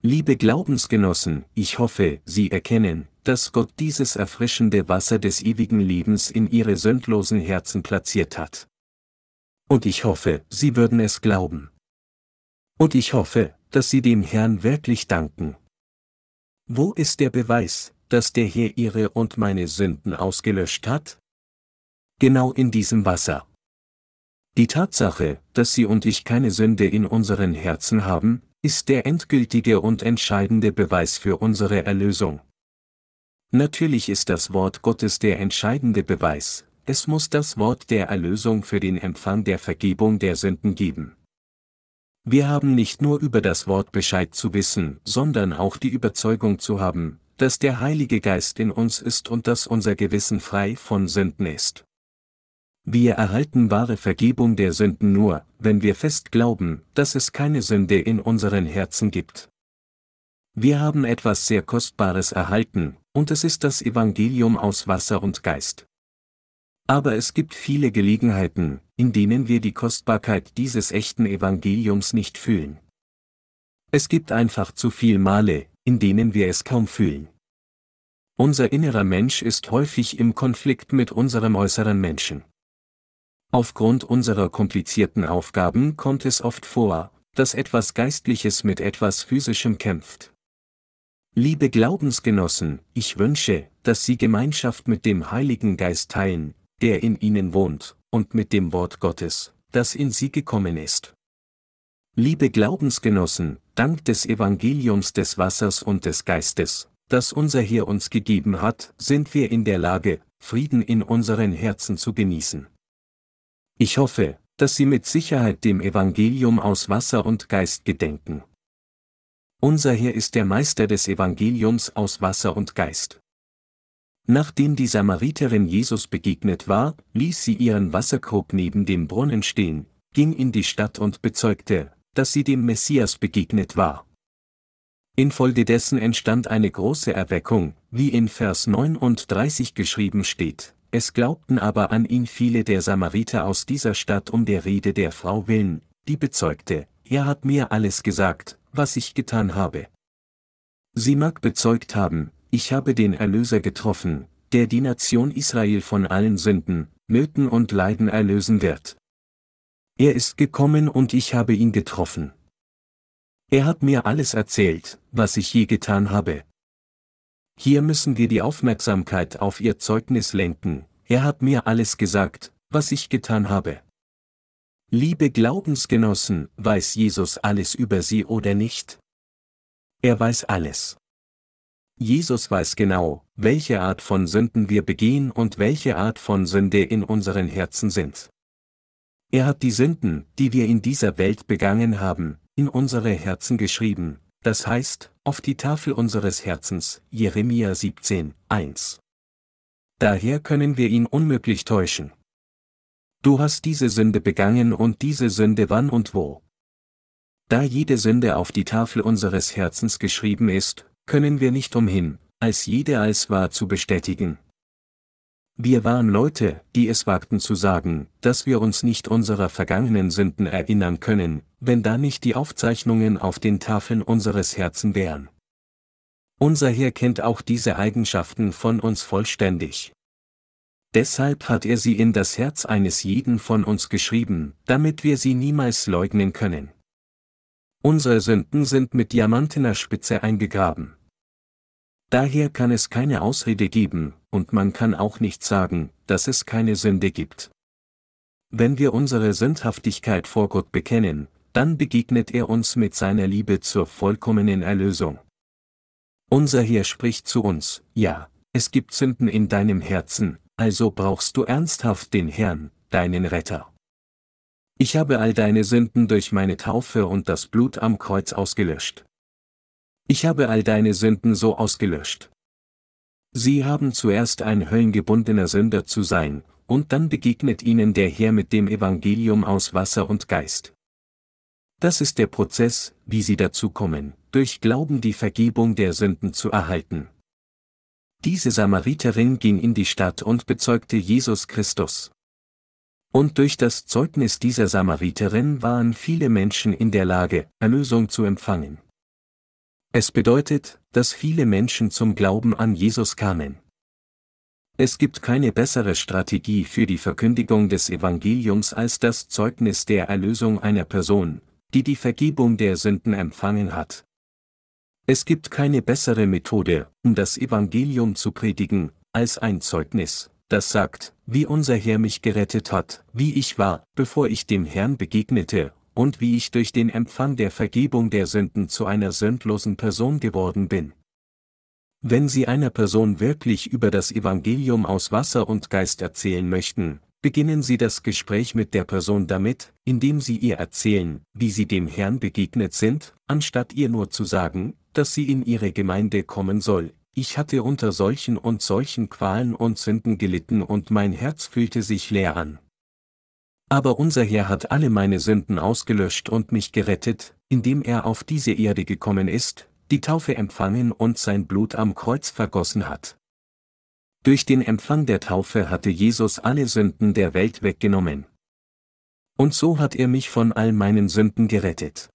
Liebe Glaubensgenossen, ich hoffe, Sie erkennen, dass Gott dieses erfrischende Wasser des ewigen Lebens in Ihre sündlosen Herzen platziert hat. Und ich hoffe, Sie würden es glauben. Und ich hoffe, dass Sie dem Herrn wirklich danken. Wo ist der Beweis, dass der Herr Ihre und meine Sünden ausgelöscht hat? Genau in diesem Wasser. Die Tatsache, dass Sie und ich keine Sünde in unseren Herzen haben, ist der endgültige und entscheidende Beweis für unsere Erlösung. Natürlich ist das Wort Gottes der entscheidende Beweis, es muss das Wort der Erlösung für den Empfang der Vergebung der Sünden geben. Wir haben nicht nur über das Wort Bescheid zu wissen, sondern auch die Überzeugung zu haben, dass der Heilige Geist in uns ist und dass unser Gewissen frei von Sünden ist. Wir erhalten wahre Vergebung der Sünden nur, wenn wir fest glauben, dass es keine Sünde in unseren Herzen gibt. Wir haben etwas sehr Kostbares erhalten, und es ist das Evangelium aus Wasser und Geist. Aber es gibt viele Gelegenheiten, in denen wir die Kostbarkeit dieses echten Evangeliums nicht fühlen. Es gibt einfach zu viel Male, in denen wir es kaum fühlen. Unser innerer Mensch ist häufig im Konflikt mit unserem äußeren Menschen. Aufgrund unserer komplizierten Aufgaben kommt es oft vor, dass etwas Geistliches mit etwas Physischem kämpft. Liebe Glaubensgenossen, ich wünsche, dass Sie Gemeinschaft mit dem Heiligen Geist teilen, der in Ihnen wohnt, und mit dem Wort Gottes, das in Sie gekommen ist. Liebe Glaubensgenossen, dank des Evangeliums des Wassers und des Geistes, das unser Herr uns gegeben hat, sind wir in der Lage, Frieden in unseren Herzen zu genießen. Ich hoffe, dass Sie mit Sicherheit dem Evangelium aus Wasser und Geist gedenken. Unser Herr ist der Meister des Evangeliums aus Wasser und Geist. Nachdem die Samariterin Jesus begegnet war, ließ sie ihren Wasserkrug neben dem Brunnen stehen, ging in die Stadt und bezeugte, dass sie dem Messias begegnet war. Infolgedessen entstand eine große Erweckung, wie in Vers 39 geschrieben steht. Es glaubten aber an ihn viele der Samariter aus dieser Stadt um der Rede der Frau willen, die bezeugte, er hat mir alles gesagt, was ich getan habe. Sie mag bezeugt haben, ich habe den Erlöser getroffen, der die Nation Israel von allen Sünden, Nöten und Leiden erlösen wird. Er ist gekommen und ich habe ihn getroffen. Er hat mir alles erzählt, was ich je getan habe. Hier müssen wir die Aufmerksamkeit auf ihr Zeugnis lenken, er hat mir alles gesagt, was ich getan habe. Liebe Glaubensgenossen, weiß Jesus alles über sie oder nicht? Er weiß alles. Jesus weiß genau, welche Art von Sünden wir begehen und welche Art von Sünde in unseren Herzen sind. Er hat die Sünden, die wir in dieser Welt begangen haben, in unsere Herzen geschrieben, das heißt, auf die Tafel unseres Herzens, Jeremia 17, 1. Daher können wir ihn unmöglich täuschen. Du hast diese Sünde begangen und diese Sünde wann und wo. Da jede Sünde auf die Tafel unseres Herzens geschrieben ist, können wir nicht umhin, als jede als wahr zu bestätigen. Wir waren Leute, die es wagten zu sagen, dass wir uns nicht unserer vergangenen Sünden erinnern können, wenn da nicht die Aufzeichnungen auf den Tafeln unseres Herzen wären. Unser Herr kennt auch diese Eigenschaften von uns vollständig. Deshalb hat er sie in das Herz eines jeden von uns geschrieben, damit wir sie niemals leugnen können. Unsere Sünden sind mit diamantener Spitze eingegraben. Daher kann es keine Ausrede geben, und man kann auch nicht sagen, dass es keine Sünde gibt. Wenn wir unsere Sündhaftigkeit vor Gott bekennen, dann begegnet er uns mit seiner Liebe zur vollkommenen Erlösung. Unser Herr spricht zu uns, ja, es gibt Sünden in deinem Herzen, also brauchst du ernsthaft den Herrn, deinen Retter. Ich habe all deine Sünden durch meine Taufe und das Blut am Kreuz ausgelöscht. Ich habe all deine Sünden so ausgelöscht. Sie haben zuerst ein höllengebundener Sünder zu sein, und dann begegnet ihnen der Herr mit dem Evangelium aus Wasser und Geist. Das ist der Prozess, wie sie dazu kommen, durch Glauben die Vergebung der Sünden zu erhalten. Diese Samariterin ging in die Stadt und bezeugte Jesus Christus. Und durch das Zeugnis dieser Samariterin waren viele Menschen in der Lage, Erlösung zu empfangen. Es bedeutet, dass viele Menschen zum Glauben an Jesus kamen. Es gibt keine bessere Strategie für die Verkündigung des Evangeliums als das Zeugnis der Erlösung einer Person, die die Vergebung der Sünden empfangen hat. Es gibt keine bessere Methode, um das Evangelium zu predigen, als ein Zeugnis, das sagt, wie unser Herr mich gerettet hat, wie ich war, bevor ich dem Herrn begegnete, und wie ich durch den Empfang der Vergebung der Sünden zu einer sündlosen Person geworden bin. Wenn Sie einer Person wirklich über das Evangelium aus Wasser und Geist erzählen möchten, beginnen Sie das Gespräch mit der Person damit, indem Sie ihr erzählen, wie Sie dem Herrn begegnet sind, anstatt ihr nur zu sagen, dass sie in Ihre Gemeinde kommen soll, ich hatte unter solchen und solchen Qualen und Sünden gelitten und mein Herz fühlte sich leer an. Aber unser Herr hat alle meine Sünden ausgelöscht und mich gerettet, indem er auf diese Erde gekommen ist, die Taufe empfangen und sein Blut am Kreuz vergossen hat. Durch den Empfang der Taufe hatte Jesus alle Sünden der Welt weggenommen. Und so hat er mich von all meinen Sünden gerettet.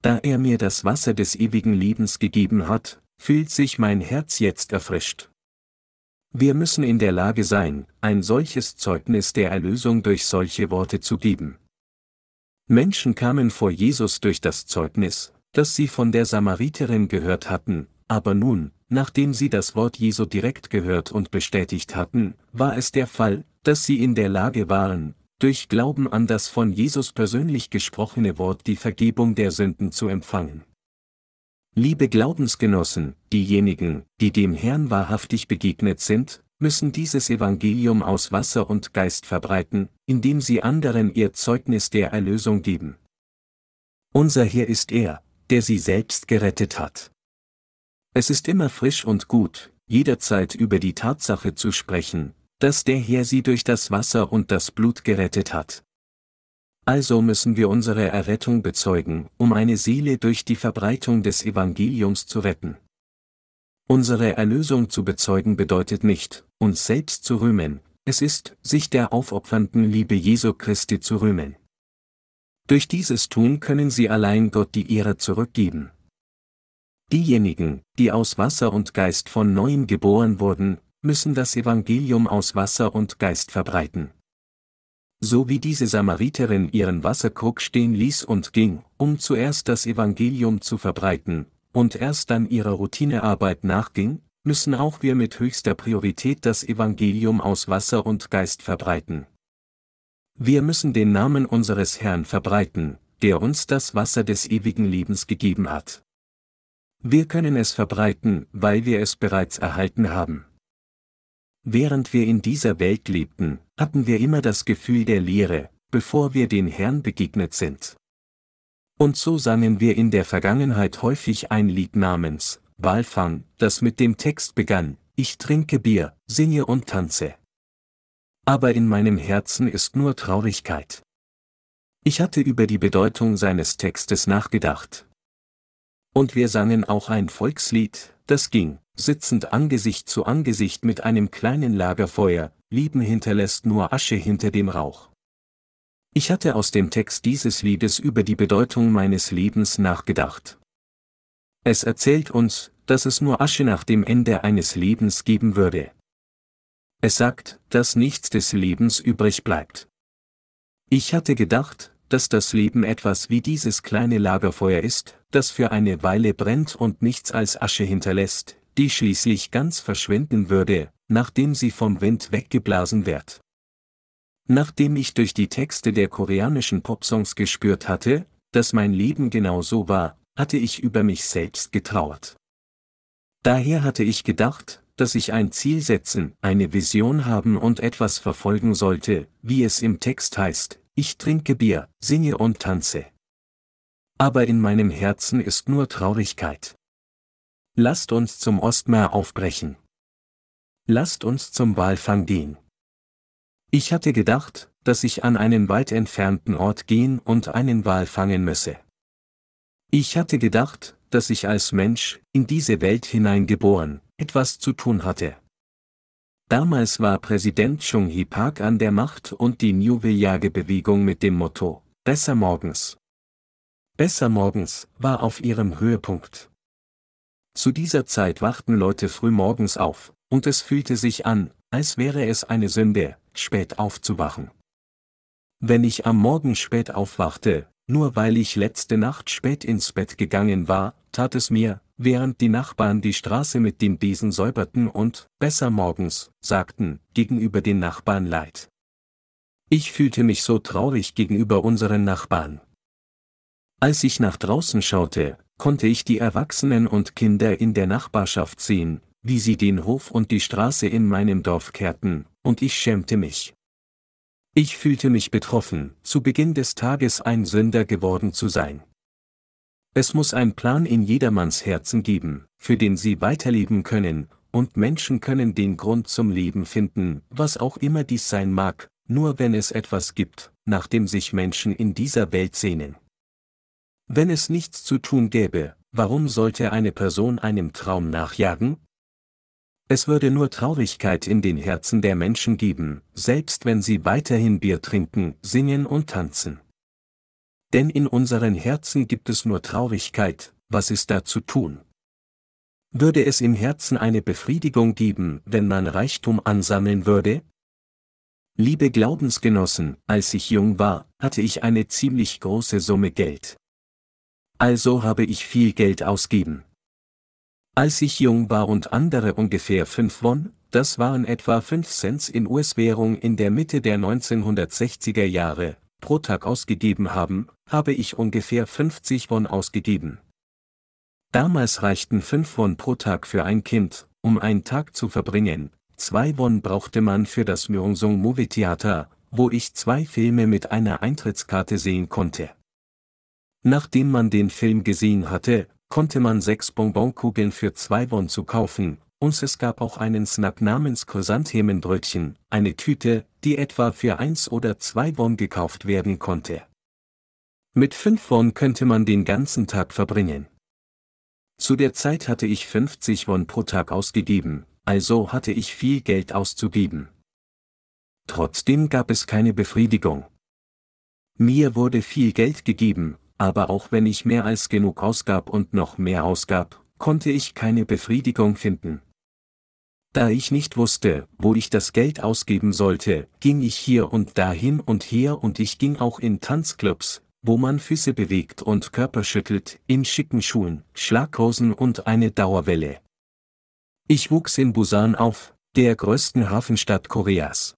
Da er mir das Wasser des ewigen Lebens gegeben hat, fühlt sich mein Herz jetzt erfrischt. Wir müssen in der Lage sein, ein solches Zeugnis der Erlösung durch solche Worte zu geben. Menschen kamen vor Jesus durch das Zeugnis, das sie von der Samariterin gehört hatten, aber nun, nachdem sie das Wort Jesu direkt gehört und bestätigt hatten, war es der Fall, dass sie in der Lage waren, durch Glauben an das von Jesus persönlich gesprochene Wort die Vergebung der Sünden zu empfangen. Liebe Glaubensgenossen, diejenigen, die dem Herrn wahrhaftig begegnet sind, müssen dieses Evangelium aus Wasser und Geist verbreiten, indem sie anderen ihr Zeugnis der Erlösung geben. Unser Herr ist er, der sie selbst gerettet hat. Es ist immer frisch und gut, jederzeit über die Tatsache zu sprechen, dass der Herr sie durch das Wasser und das Blut gerettet hat. Also müssen wir unsere Errettung bezeugen, um eine Seele durch die Verbreitung des Evangeliums zu retten. Unsere Erlösung zu bezeugen bedeutet nicht, uns selbst zu rühmen, es ist, sich der aufopfernden Liebe Jesu Christi zu rühmen. Durch dieses Tun können sie allein Gott die Ehre zurückgeben. Diejenigen, die aus Wasser und Geist von neuem geboren wurden, müssen das Evangelium aus Wasser und Geist verbreiten. So wie diese Samariterin ihren Wasserkrug stehen ließ und ging, um zuerst das Evangelium zu verbreiten, und erst dann ihrer Routinearbeit nachging, müssen auch wir mit höchster Priorität das Evangelium aus Wasser und Geist verbreiten. Wir müssen den Namen unseres Herrn verbreiten, der uns das Wasser des ewigen Lebens gegeben hat. Wir können es verbreiten, weil wir es bereits erhalten haben. Während wir in dieser Welt lebten, hatten wir immer das Gefühl der Leere, bevor wir den Herrn begegnet sind. Und so sangen wir in der Vergangenheit häufig ein Lied namens Walfang, das mit dem Text begann, ich trinke Bier, singe und tanze. Aber in meinem Herzen ist nur Traurigkeit. Ich hatte über die Bedeutung seines Textes nachgedacht. Und wir sangen auch ein Volkslied, das ging, sitzend Angesicht zu Angesicht mit einem kleinen Lagerfeuer, Lieben hinterlässt nur Asche hinter dem Rauch. Ich hatte aus dem Text dieses Liedes über die Bedeutung meines Lebens nachgedacht. Es erzählt uns, dass es nur Asche nach dem Ende eines Lebens geben würde. Es sagt, dass nichts des Lebens übrig bleibt. Ich hatte gedacht, dass das Leben etwas wie dieses kleine Lagerfeuer ist, das für eine Weile brennt und nichts als Asche hinterlässt, die schließlich ganz verschwinden würde, nachdem sie vom Wind weggeblasen wird. Nachdem ich durch die Texte der koreanischen Popsongs gespürt hatte, dass mein Leben genau so war, hatte ich über mich selbst getrauert. Daher hatte ich gedacht, dass ich ein Ziel setzen, eine Vision haben und etwas verfolgen sollte, wie es im Text heißt, ich trinke Bier, singe und tanze. Aber in meinem Herzen ist nur Traurigkeit. Lasst uns zum Ostmeer aufbrechen. Lasst uns zum Walfang gehen. Ich hatte gedacht, dass ich an einen weit entfernten Ort gehen und einen Wal fangen müsse. Ich hatte gedacht, dass ich als Mensch, in diese Welt hineingeboren, etwas zu tun hatte. Damals war Präsident Chung Hee Park an der Macht und die New Village-Bewegung mit dem Motto, Besser morgens. Besser morgens war auf ihrem Höhepunkt. Zu dieser Zeit wachten Leute früh morgens auf, und es fühlte sich an, als wäre es eine Sünde, spät aufzuwachen. Wenn ich am Morgen spät aufwachte, nur weil ich letzte Nacht spät ins Bett gegangen war, tat es mir, während die Nachbarn die Straße mit dem Besen säuberten und, besser morgens, sagten, gegenüber den Nachbarn leid. Ich fühlte mich so traurig gegenüber unseren Nachbarn. Als ich nach draußen schaute, konnte ich die Erwachsenen und Kinder in der Nachbarschaft sehen, wie sie den Hof und die Straße in meinem Dorf kehrten, und ich schämte mich. Ich fühlte mich betroffen, zu Beginn des Tages ein Sünder geworden zu sein. Es muss ein Plan in jedermanns Herzen geben, für den sie weiterleben können, und Menschen können den Grund zum Leben finden, was auch immer dies sein mag, nur wenn es etwas gibt, nach dem sich Menschen in dieser Welt sehnen. Wenn es nichts zu tun gäbe, warum sollte eine Person einem Traum nachjagen? Es würde nur Traurigkeit in den Herzen der Menschen geben, selbst wenn sie weiterhin Bier trinken, singen und tanzen. Denn in unseren Herzen gibt es nur Traurigkeit, was ist da zu tun? Würde es im Herzen eine Befriedigung geben, wenn man Reichtum ansammeln würde? Liebe Glaubensgenossen, als ich jung war, hatte ich eine ziemlich große Summe Geld. Also habe ich viel Geld ausgeben. Als ich jung war und andere ungefähr 5 Won, das waren etwa 5 Cent in US-Währung in der Mitte der 1960er Jahre, pro Tag ausgegeben haben, habe ich ungefähr 50 Won ausgegeben. Damals reichten 5 Won pro Tag für ein Kind, um einen Tag zu verbringen, 2 Won brauchte man für das Myeongsong Movie Theater, wo ich zwei Filme mit einer Eintrittskarte sehen konnte. Nachdem man den Film gesehen hatte, konnte man sechs Bonbonkugeln für zwei Won zu kaufen, und es gab auch einen Snack namens Chrysanthemenbrötchen, eine Tüte, die etwa für eins oder zwei Won gekauft werden konnte. Mit fünf Won könnte man den ganzen Tag verbringen. Zu der Zeit hatte ich 50 Won pro Tag ausgegeben, also hatte ich viel Geld auszugeben. Trotzdem gab es keine Befriedigung. Mir wurde viel Geld gegeben, aber auch wenn ich mehr als genug ausgab und noch mehr ausgab, konnte ich keine Befriedigung finden. Da ich nicht wusste, wo ich das Geld ausgeben sollte, ging ich hier und dahin und her und ich ging auch in Tanzclubs, wo man Füße bewegt und Körper schüttelt, in schicken Schuhen, Schlaghosen und eine Dauerwelle. Ich wuchs in Busan auf, der größten Hafenstadt Koreas.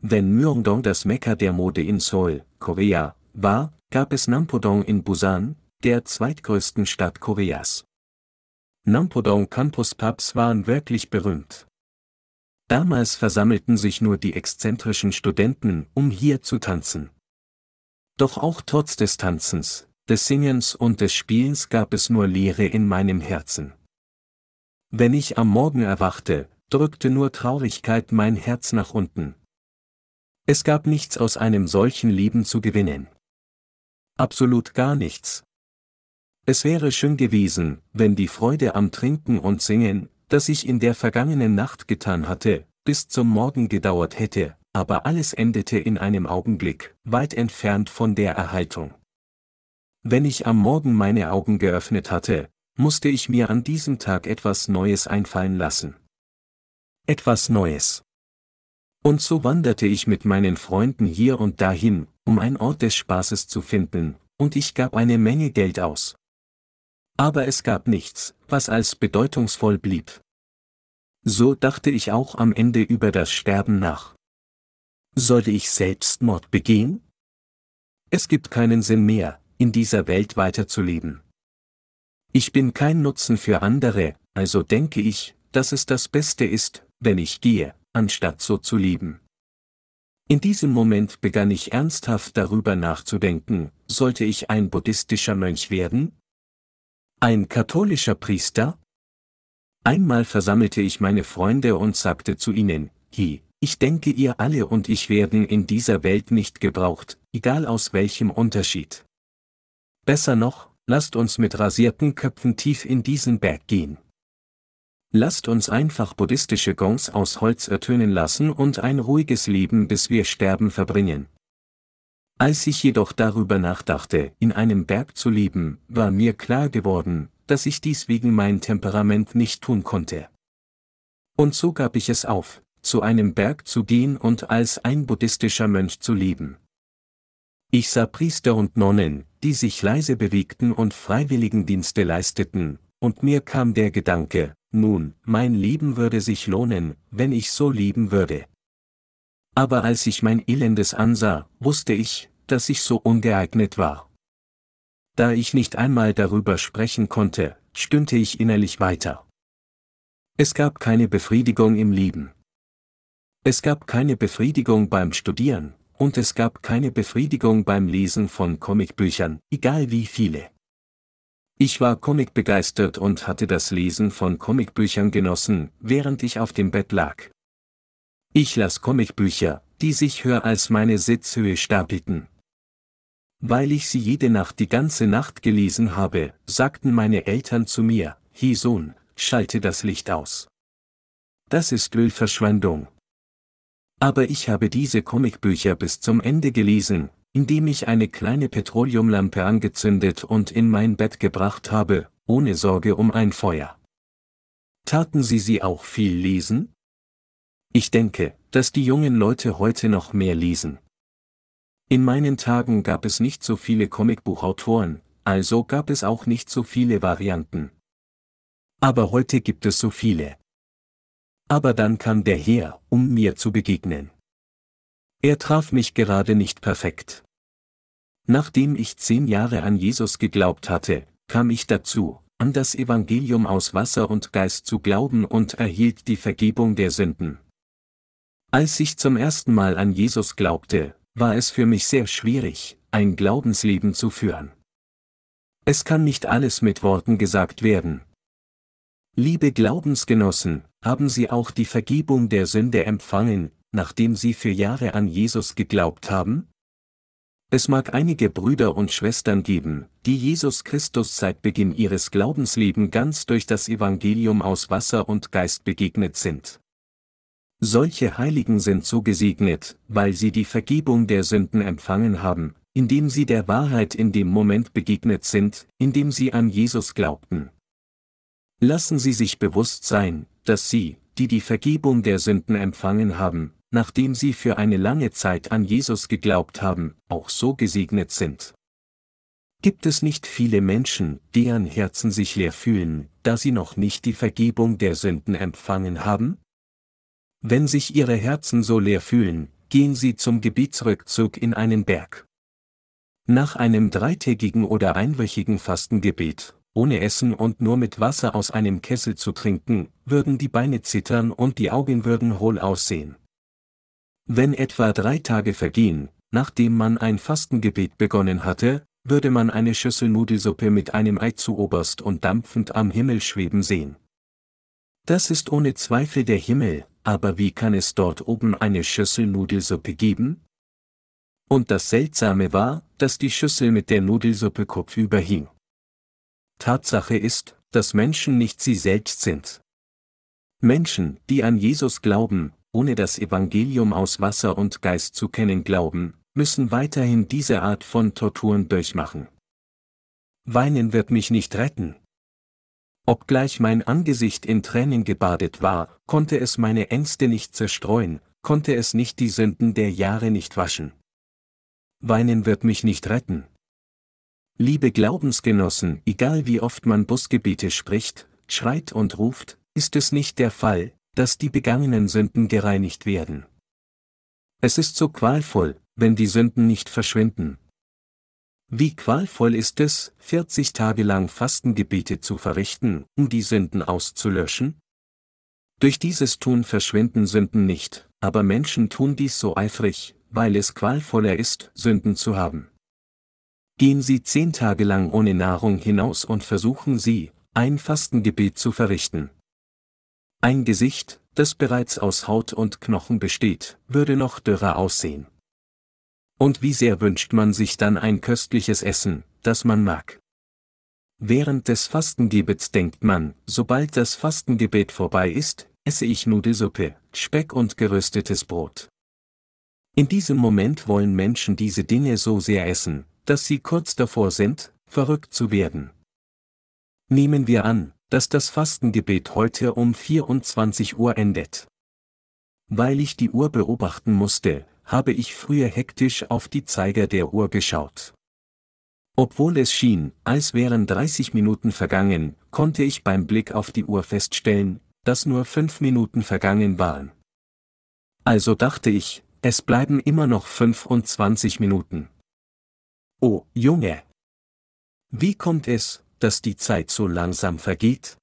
Wenn Myeongdong das Mekka der Mode in Seoul, Korea, war, gab es Nampodong in Busan, der zweitgrößten Stadt Koreas. Nampodong Campus Pubs waren wirklich berühmt. Damals versammelten sich nur die exzentrischen Studenten, um hier zu tanzen. Doch auch trotz des Tanzens, des Singens und des Spielens gab es nur Leere in meinem Herzen. Wenn ich am Morgen erwachte, drückte nur Traurigkeit mein Herz nach unten. Es gab nichts aus einem solchen Leben zu gewinnen. Absolut gar nichts. Es wäre schön gewesen, wenn die Freude am Trinken und Singen, das ich in der vergangenen Nacht getan hatte, bis zum Morgen gedauert hätte, aber alles endete in einem Augenblick, weit entfernt von der Erhaltung. Wenn ich am Morgen meine Augen geöffnet hatte, musste ich mir an diesem Tag etwas Neues einfallen lassen. Etwas Neues. Und so wanderte ich mit meinen Freunden hier und dahin, um ein Ort des Spaßes zu finden, und ich gab eine Menge Geld aus. Aber es gab nichts, was als bedeutungsvoll blieb. So dachte ich auch am Ende über das Sterben nach. Sollte ich Selbstmord begehen? Es gibt keinen Sinn mehr, in dieser Welt weiterzuleben. Ich bin kein Nutzen für andere, also denke ich, dass es das Beste ist, wenn ich gehe, anstatt so zu leben. In diesem Moment begann ich ernsthaft darüber nachzudenken, sollte ich ein buddhistischer Mönch werden? Ein katholischer Priester? Einmal versammelte ich meine Freunde und sagte zu ihnen, Hi, ich denke ihr alle und ich werden in dieser Welt nicht gebraucht, egal aus welchem Unterschied. Besser noch, lasst uns mit rasierten Köpfen tief in diesen Berg gehen. Lasst uns einfach buddhistische Gongs aus Holz ertönen lassen und ein ruhiges Leben bis wir sterben verbringen. Als ich jedoch darüber nachdachte, in einem Berg zu leben, war mir klar geworden, dass ich dies wegen mein Temperament nicht tun konnte. Und so gab ich es auf, zu einem Berg zu gehen und als ein buddhistischer Mönch zu leben. Ich sah Priester und Nonnen, die sich leise bewegten und Freiwilligendienste leisteten, und mir kam der Gedanke, nun, mein Leben würde sich lohnen, wenn ich so leben würde. Aber als ich mein Elendes ansah, wusste ich, dass ich so ungeeignet war. Da ich nicht einmal darüber sprechen konnte, stünnte ich innerlich weiter. Es gab keine Befriedigung im Leben. Es gab keine Befriedigung beim Studieren, und es gab keine Befriedigung beim Lesen von Comicbüchern, egal wie viele. Ich war comicbegeistert und hatte das Lesen von Comicbüchern genossen, während ich auf dem Bett lag. Ich las Comicbücher, die sich höher als meine Sitzhöhe stapelten. Weil ich sie jede Nacht die ganze Nacht gelesen habe, sagten meine Eltern zu mir, Hi Sohn, schalte das Licht aus. Das ist Ölverschwendung. Aber ich habe diese Comicbücher bis zum Ende gelesen, indem ich eine kleine Petroleumlampe angezündet und in mein Bett gebracht habe, ohne Sorge um ein Feuer. Taten Sie sie auch viel lesen? Ich denke, dass die jungen Leute heute noch mehr lesen. In meinen Tagen gab es nicht so viele Comicbuchautoren, also gab es auch nicht so viele Varianten. Aber heute gibt es so viele. Aber dann kam der her, um mir zu begegnen. Er traf mich gerade nicht perfekt. Nachdem ich zehn Jahre an Jesus geglaubt hatte, kam ich dazu, an das Evangelium aus Wasser und Geist zu glauben und erhielt die Vergebung der Sünden. Als ich zum ersten Mal an Jesus glaubte, war es für mich sehr schwierig, ein Glaubensleben zu führen. Es kann nicht alles mit Worten gesagt werden. Liebe Glaubensgenossen, haben Sie auch die Vergebung der Sünde empfangen, nachdem Sie für Jahre an Jesus geglaubt haben? Es mag einige Brüder und Schwestern geben, die Jesus Christus seit Beginn ihres Glaubenslebens ganz durch das Evangelium aus Wasser und Geist begegnet sind. Solche Heiligen sind so gesegnet, weil sie die Vergebung der Sünden empfangen haben, indem sie der Wahrheit in dem Moment begegnet sind, indem sie an Jesus glaubten. Lassen Sie sich bewusst sein, dass Sie, die die Vergebung der Sünden empfangen haben, nachdem sie für eine lange Zeit an Jesus geglaubt haben, auch so gesegnet sind. Gibt es nicht viele Menschen, deren Herzen sich leer fühlen, da sie noch nicht die Vergebung der Sünden empfangen haben? Wenn sich ihre Herzen so leer fühlen, gehen sie zum Gebetsrückzug in einen Berg. Nach einem dreitägigen oder einwöchigen Fastengebet, ohne Essen und nur mit Wasser aus einem Kessel zu trinken, würden die Beine zittern und die Augen würden hohl aussehen. Wenn etwa drei Tage vergehen, nachdem man ein Fastengebet begonnen hatte, würde man eine Schüssel Nudelsuppe mit einem Ei zu oberst und dampfend am Himmel schweben sehen. Das ist ohne Zweifel der Himmel, aber wie kann es dort oben eine Schüssel Nudelsuppe geben? Und das Seltsame war, dass die Schüssel mit der Nudelsuppe kopfüber hing. Tatsache ist, dass Menschen nicht sie selbst sind. Menschen, die an Jesus glauben, ohne das Evangelium aus Wasser und Geist zu kennen glauben, müssen weiterhin diese Art von Torturen durchmachen. Weinen wird mich nicht retten. Obgleich mein Angesicht in Tränen gebadet war, konnte es meine Ängste nicht zerstreuen, konnte es nicht die Sünden der Jahre nicht waschen. Weinen wird mich nicht retten. Liebe Glaubensgenossen, egal wie oft man Busgebete spricht, schreit und ruft, ist es nicht der Fall, dass die begangenen Sünden gereinigt werden. Es ist so qualvoll, wenn die Sünden nicht verschwinden. Wie qualvoll ist es, 40 Tage lang Fastengebete zu verrichten, um die Sünden auszulöschen? Durch dieses Tun verschwinden Sünden nicht, aber Menschen tun dies so eifrig, weil es qualvoller ist, Sünden zu haben. Gehen Sie zehn Tage lang ohne Nahrung hinaus und versuchen Sie, ein Fastengebet zu verrichten. Ein Gesicht, das bereits aus Haut und Knochen besteht, würde noch dürrer aussehen. Und wie sehr wünscht man sich dann ein köstliches Essen, das man mag. Während des Fastengebets denkt man, sobald das Fastengebet vorbei ist, esse ich Nudelsuppe, Speck und geröstetes Brot. In diesem Moment wollen Menschen diese Dinge so sehr essen, dass sie kurz davor sind, verrückt zu werden. Nehmen wir an, dass das Fastengebet heute um 24 Uhr endet. Weil ich die Uhr beobachten musste, habe ich früher hektisch auf die Zeiger der Uhr geschaut. Obwohl es schien, als wären 30 Minuten vergangen, konnte ich beim Blick auf die Uhr feststellen, dass nur fünf Minuten vergangen waren. Also dachte ich, es bleiben immer noch 25 Minuten. Oh, Junge! Wie kommt es, dass die Zeit so langsam vergeht?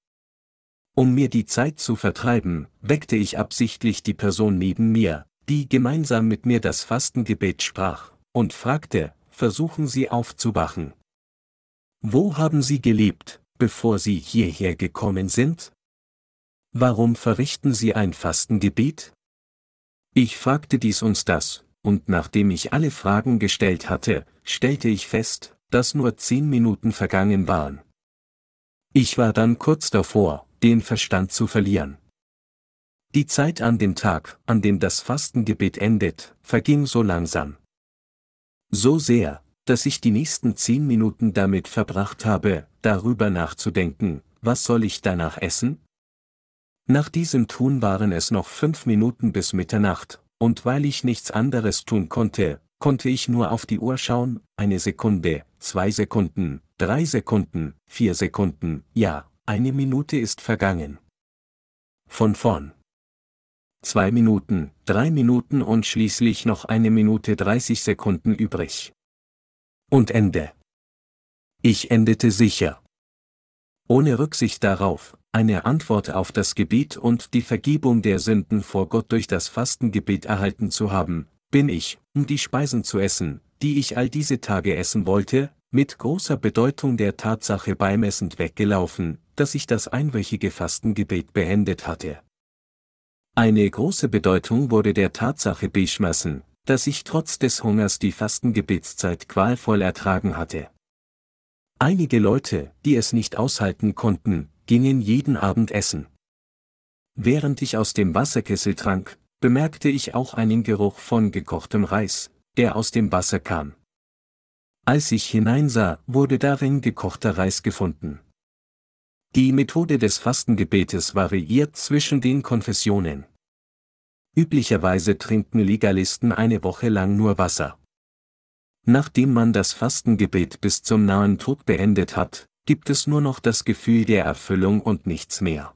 Um mir die Zeit zu vertreiben, weckte ich absichtlich die Person neben mir, die gemeinsam mit mir das Fastengebet sprach, und fragte, versuchen Sie aufzuwachen. Wo haben Sie gelebt, bevor Sie hierher gekommen sind? Warum verrichten Sie ein Fastengebet? Ich fragte dies und das, und nachdem ich alle Fragen gestellt hatte, stellte ich fest, dass nur zehn Minuten vergangen waren. Ich war dann kurz davor, den Verstand zu verlieren. Die Zeit an dem Tag, an dem das Fastengebet endet, verging so langsam. So sehr, dass ich die nächsten zehn Minuten damit verbracht habe, darüber nachzudenken, was soll ich danach essen? Nach diesem Tun waren es noch fünf Minuten bis Mitternacht, und weil ich nichts anderes tun konnte, konnte ich nur auf die Uhr schauen, eine Sekunde, zwei Sekunden, drei Sekunden, vier Sekunden, ja, eine Minute ist vergangen. Von vorn. Zwei Minuten, drei Minuten und schließlich noch eine Minute 30 Sekunden übrig. Und Ende. Ich endete sicher. Ohne Rücksicht darauf, eine Antwort auf das Gebet und die Vergebung der Sünden vor Gott durch das Fastengebet erhalten zu haben, bin ich, um die Speisen zu essen, die ich all diese Tage essen wollte, mit großer Bedeutung der Tatsache beimessend weggelaufen, dass ich das einwöchige Fastengebet beendet hatte. Eine große Bedeutung wurde der Tatsache beschmessen, dass ich trotz des Hungers die Fastengebetszeit qualvoll ertragen hatte. Einige Leute, die es nicht aushalten konnten, gingen jeden Abend essen. Während ich aus dem Wasserkessel trank, bemerkte ich auch einen Geruch von gekochtem Reis, der aus dem Wasser kam. Als ich hineinsah, wurde darin gekochter Reis gefunden. Die Methode des Fastengebetes variiert zwischen den Konfessionen. Üblicherweise trinken Legalisten eine Woche lang nur Wasser. Nachdem man das Fastengebet bis zum nahen Tod beendet hat, gibt es nur noch das Gefühl der Erfüllung und nichts mehr.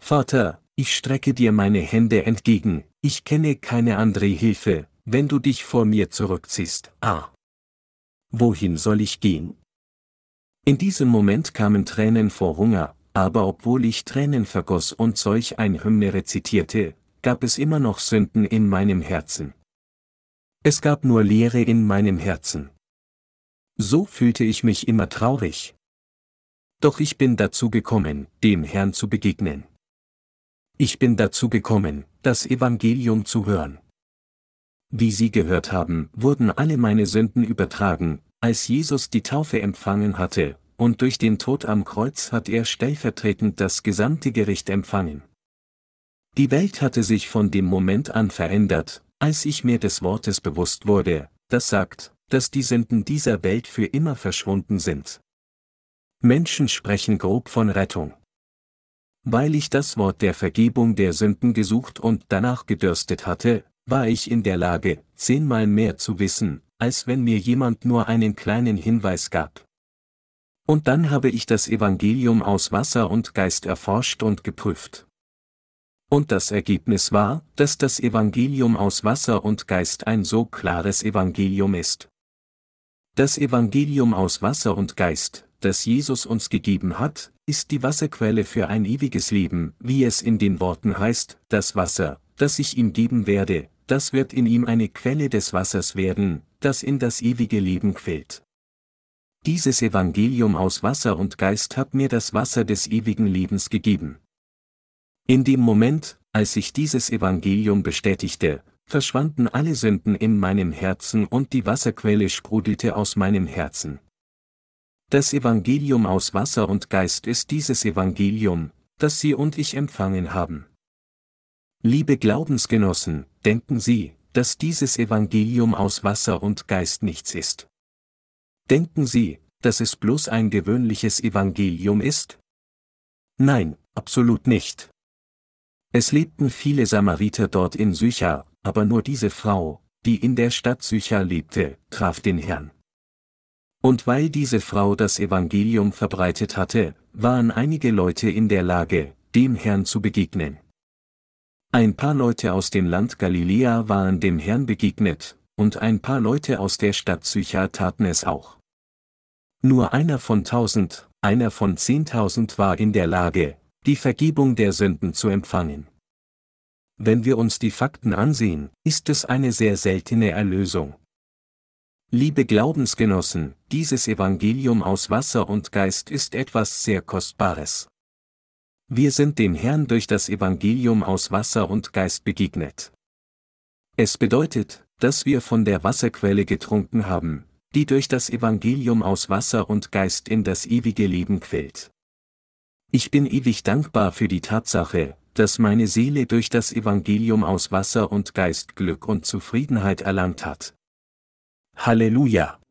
Vater, ich strecke dir meine Hände entgegen, ich kenne keine andere Hilfe, wenn du dich vor mir zurückziehst. Ah. Wohin soll ich gehen? In diesem Moment kamen Tränen vor Hunger, aber obwohl ich Tränen vergoss und solch ein Hymne rezitierte, gab es immer noch Sünden in meinem Herzen. Es gab nur Leere in meinem Herzen. So fühlte ich mich immer traurig. Doch ich bin dazu gekommen, dem Herrn zu begegnen. Ich bin dazu gekommen, das Evangelium zu hören. Wie Sie gehört haben, wurden alle meine Sünden übertragen, als Jesus die Taufe empfangen hatte, und durch den Tod am Kreuz hat er stellvertretend das gesamte Gericht empfangen. Die Welt hatte sich von dem Moment an verändert, als ich mir des Wortes bewusst wurde, das sagt, dass die Sünden dieser Welt für immer verschwunden sind. Menschen sprechen grob von Rettung. Weil ich das Wort der Vergebung der Sünden gesucht und danach gedürstet hatte, war ich in der Lage, zehnmal mehr zu wissen, als wenn mir jemand nur einen kleinen Hinweis gab. Und dann habe ich das Evangelium aus Wasser und Geist erforscht und geprüft. Und das Ergebnis war, dass das Evangelium aus Wasser und Geist ein so klares Evangelium ist. Das Evangelium aus Wasser und Geist, das Jesus uns gegeben hat, ist die Wasserquelle für ein ewiges Leben, wie es in den Worten heißt, das Wasser, das ich ihm geben werde, das wird in ihm eine Quelle des Wassers werden, das in das ewige Leben quillt. Dieses Evangelium aus Wasser und Geist hat mir das Wasser des ewigen Lebens gegeben. In dem Moment, als ich dieses Evangelium bestätigte, verschwanden alle Sünden in meinem Herzen und die Wasserquelle sprudelte aus meinem Herzen. Das Evangelium aus Wasser und Geist ist dieses Evangelium, das Sie und ich empfangen haben. Liebe Glaubensgenossen, denken Sie, dass dieses Evangelium aus Wasser und Geist nichts ist. Denken Sie, dass es bloß ein gewöhnliches Evangelium ist? Nein, absolut nicht. Es lebten viele Samariter dort in Sychar, aber nur diese Frau, die in der Stadt Sychar lebte, traf den Herrn. Und weil diese Frau das Evangelium verbreitet hatte, waren einige Leute in der Lage, dem Herrn zu begegnen. Ein paar Leute aus dem Land Galiläa waren dem Herrn begegnet, und ein paar Leute aus der Stadt Sychar taten es auch. Nur einer von tausend, einer von zehntausend war in der Lage, die Vergebung der Sünden zu empfangen. Wenn wir uns die Fakten ansehen, ist es eine sehr seltene Erlösung. Liebe Glaubensgenossen, dieses Evangelium aus Wasser und Geist ist etwas sehr Kostbares. Wir sind dem Herrn durch das Evangelium aus Wasser und Geist begegnet. Es bedeutet, dass wir von der Wasserquelle getrunken haben, die durch das Evangelium aus Wasser und Geist in das ewige Leben quillt. Ich bin ewig dankbar für die Tatsache, dass meine Seele durch das Evangelium aus Wasser und Geist Glück und Zufriedenheit erlangt hat. Halleluja!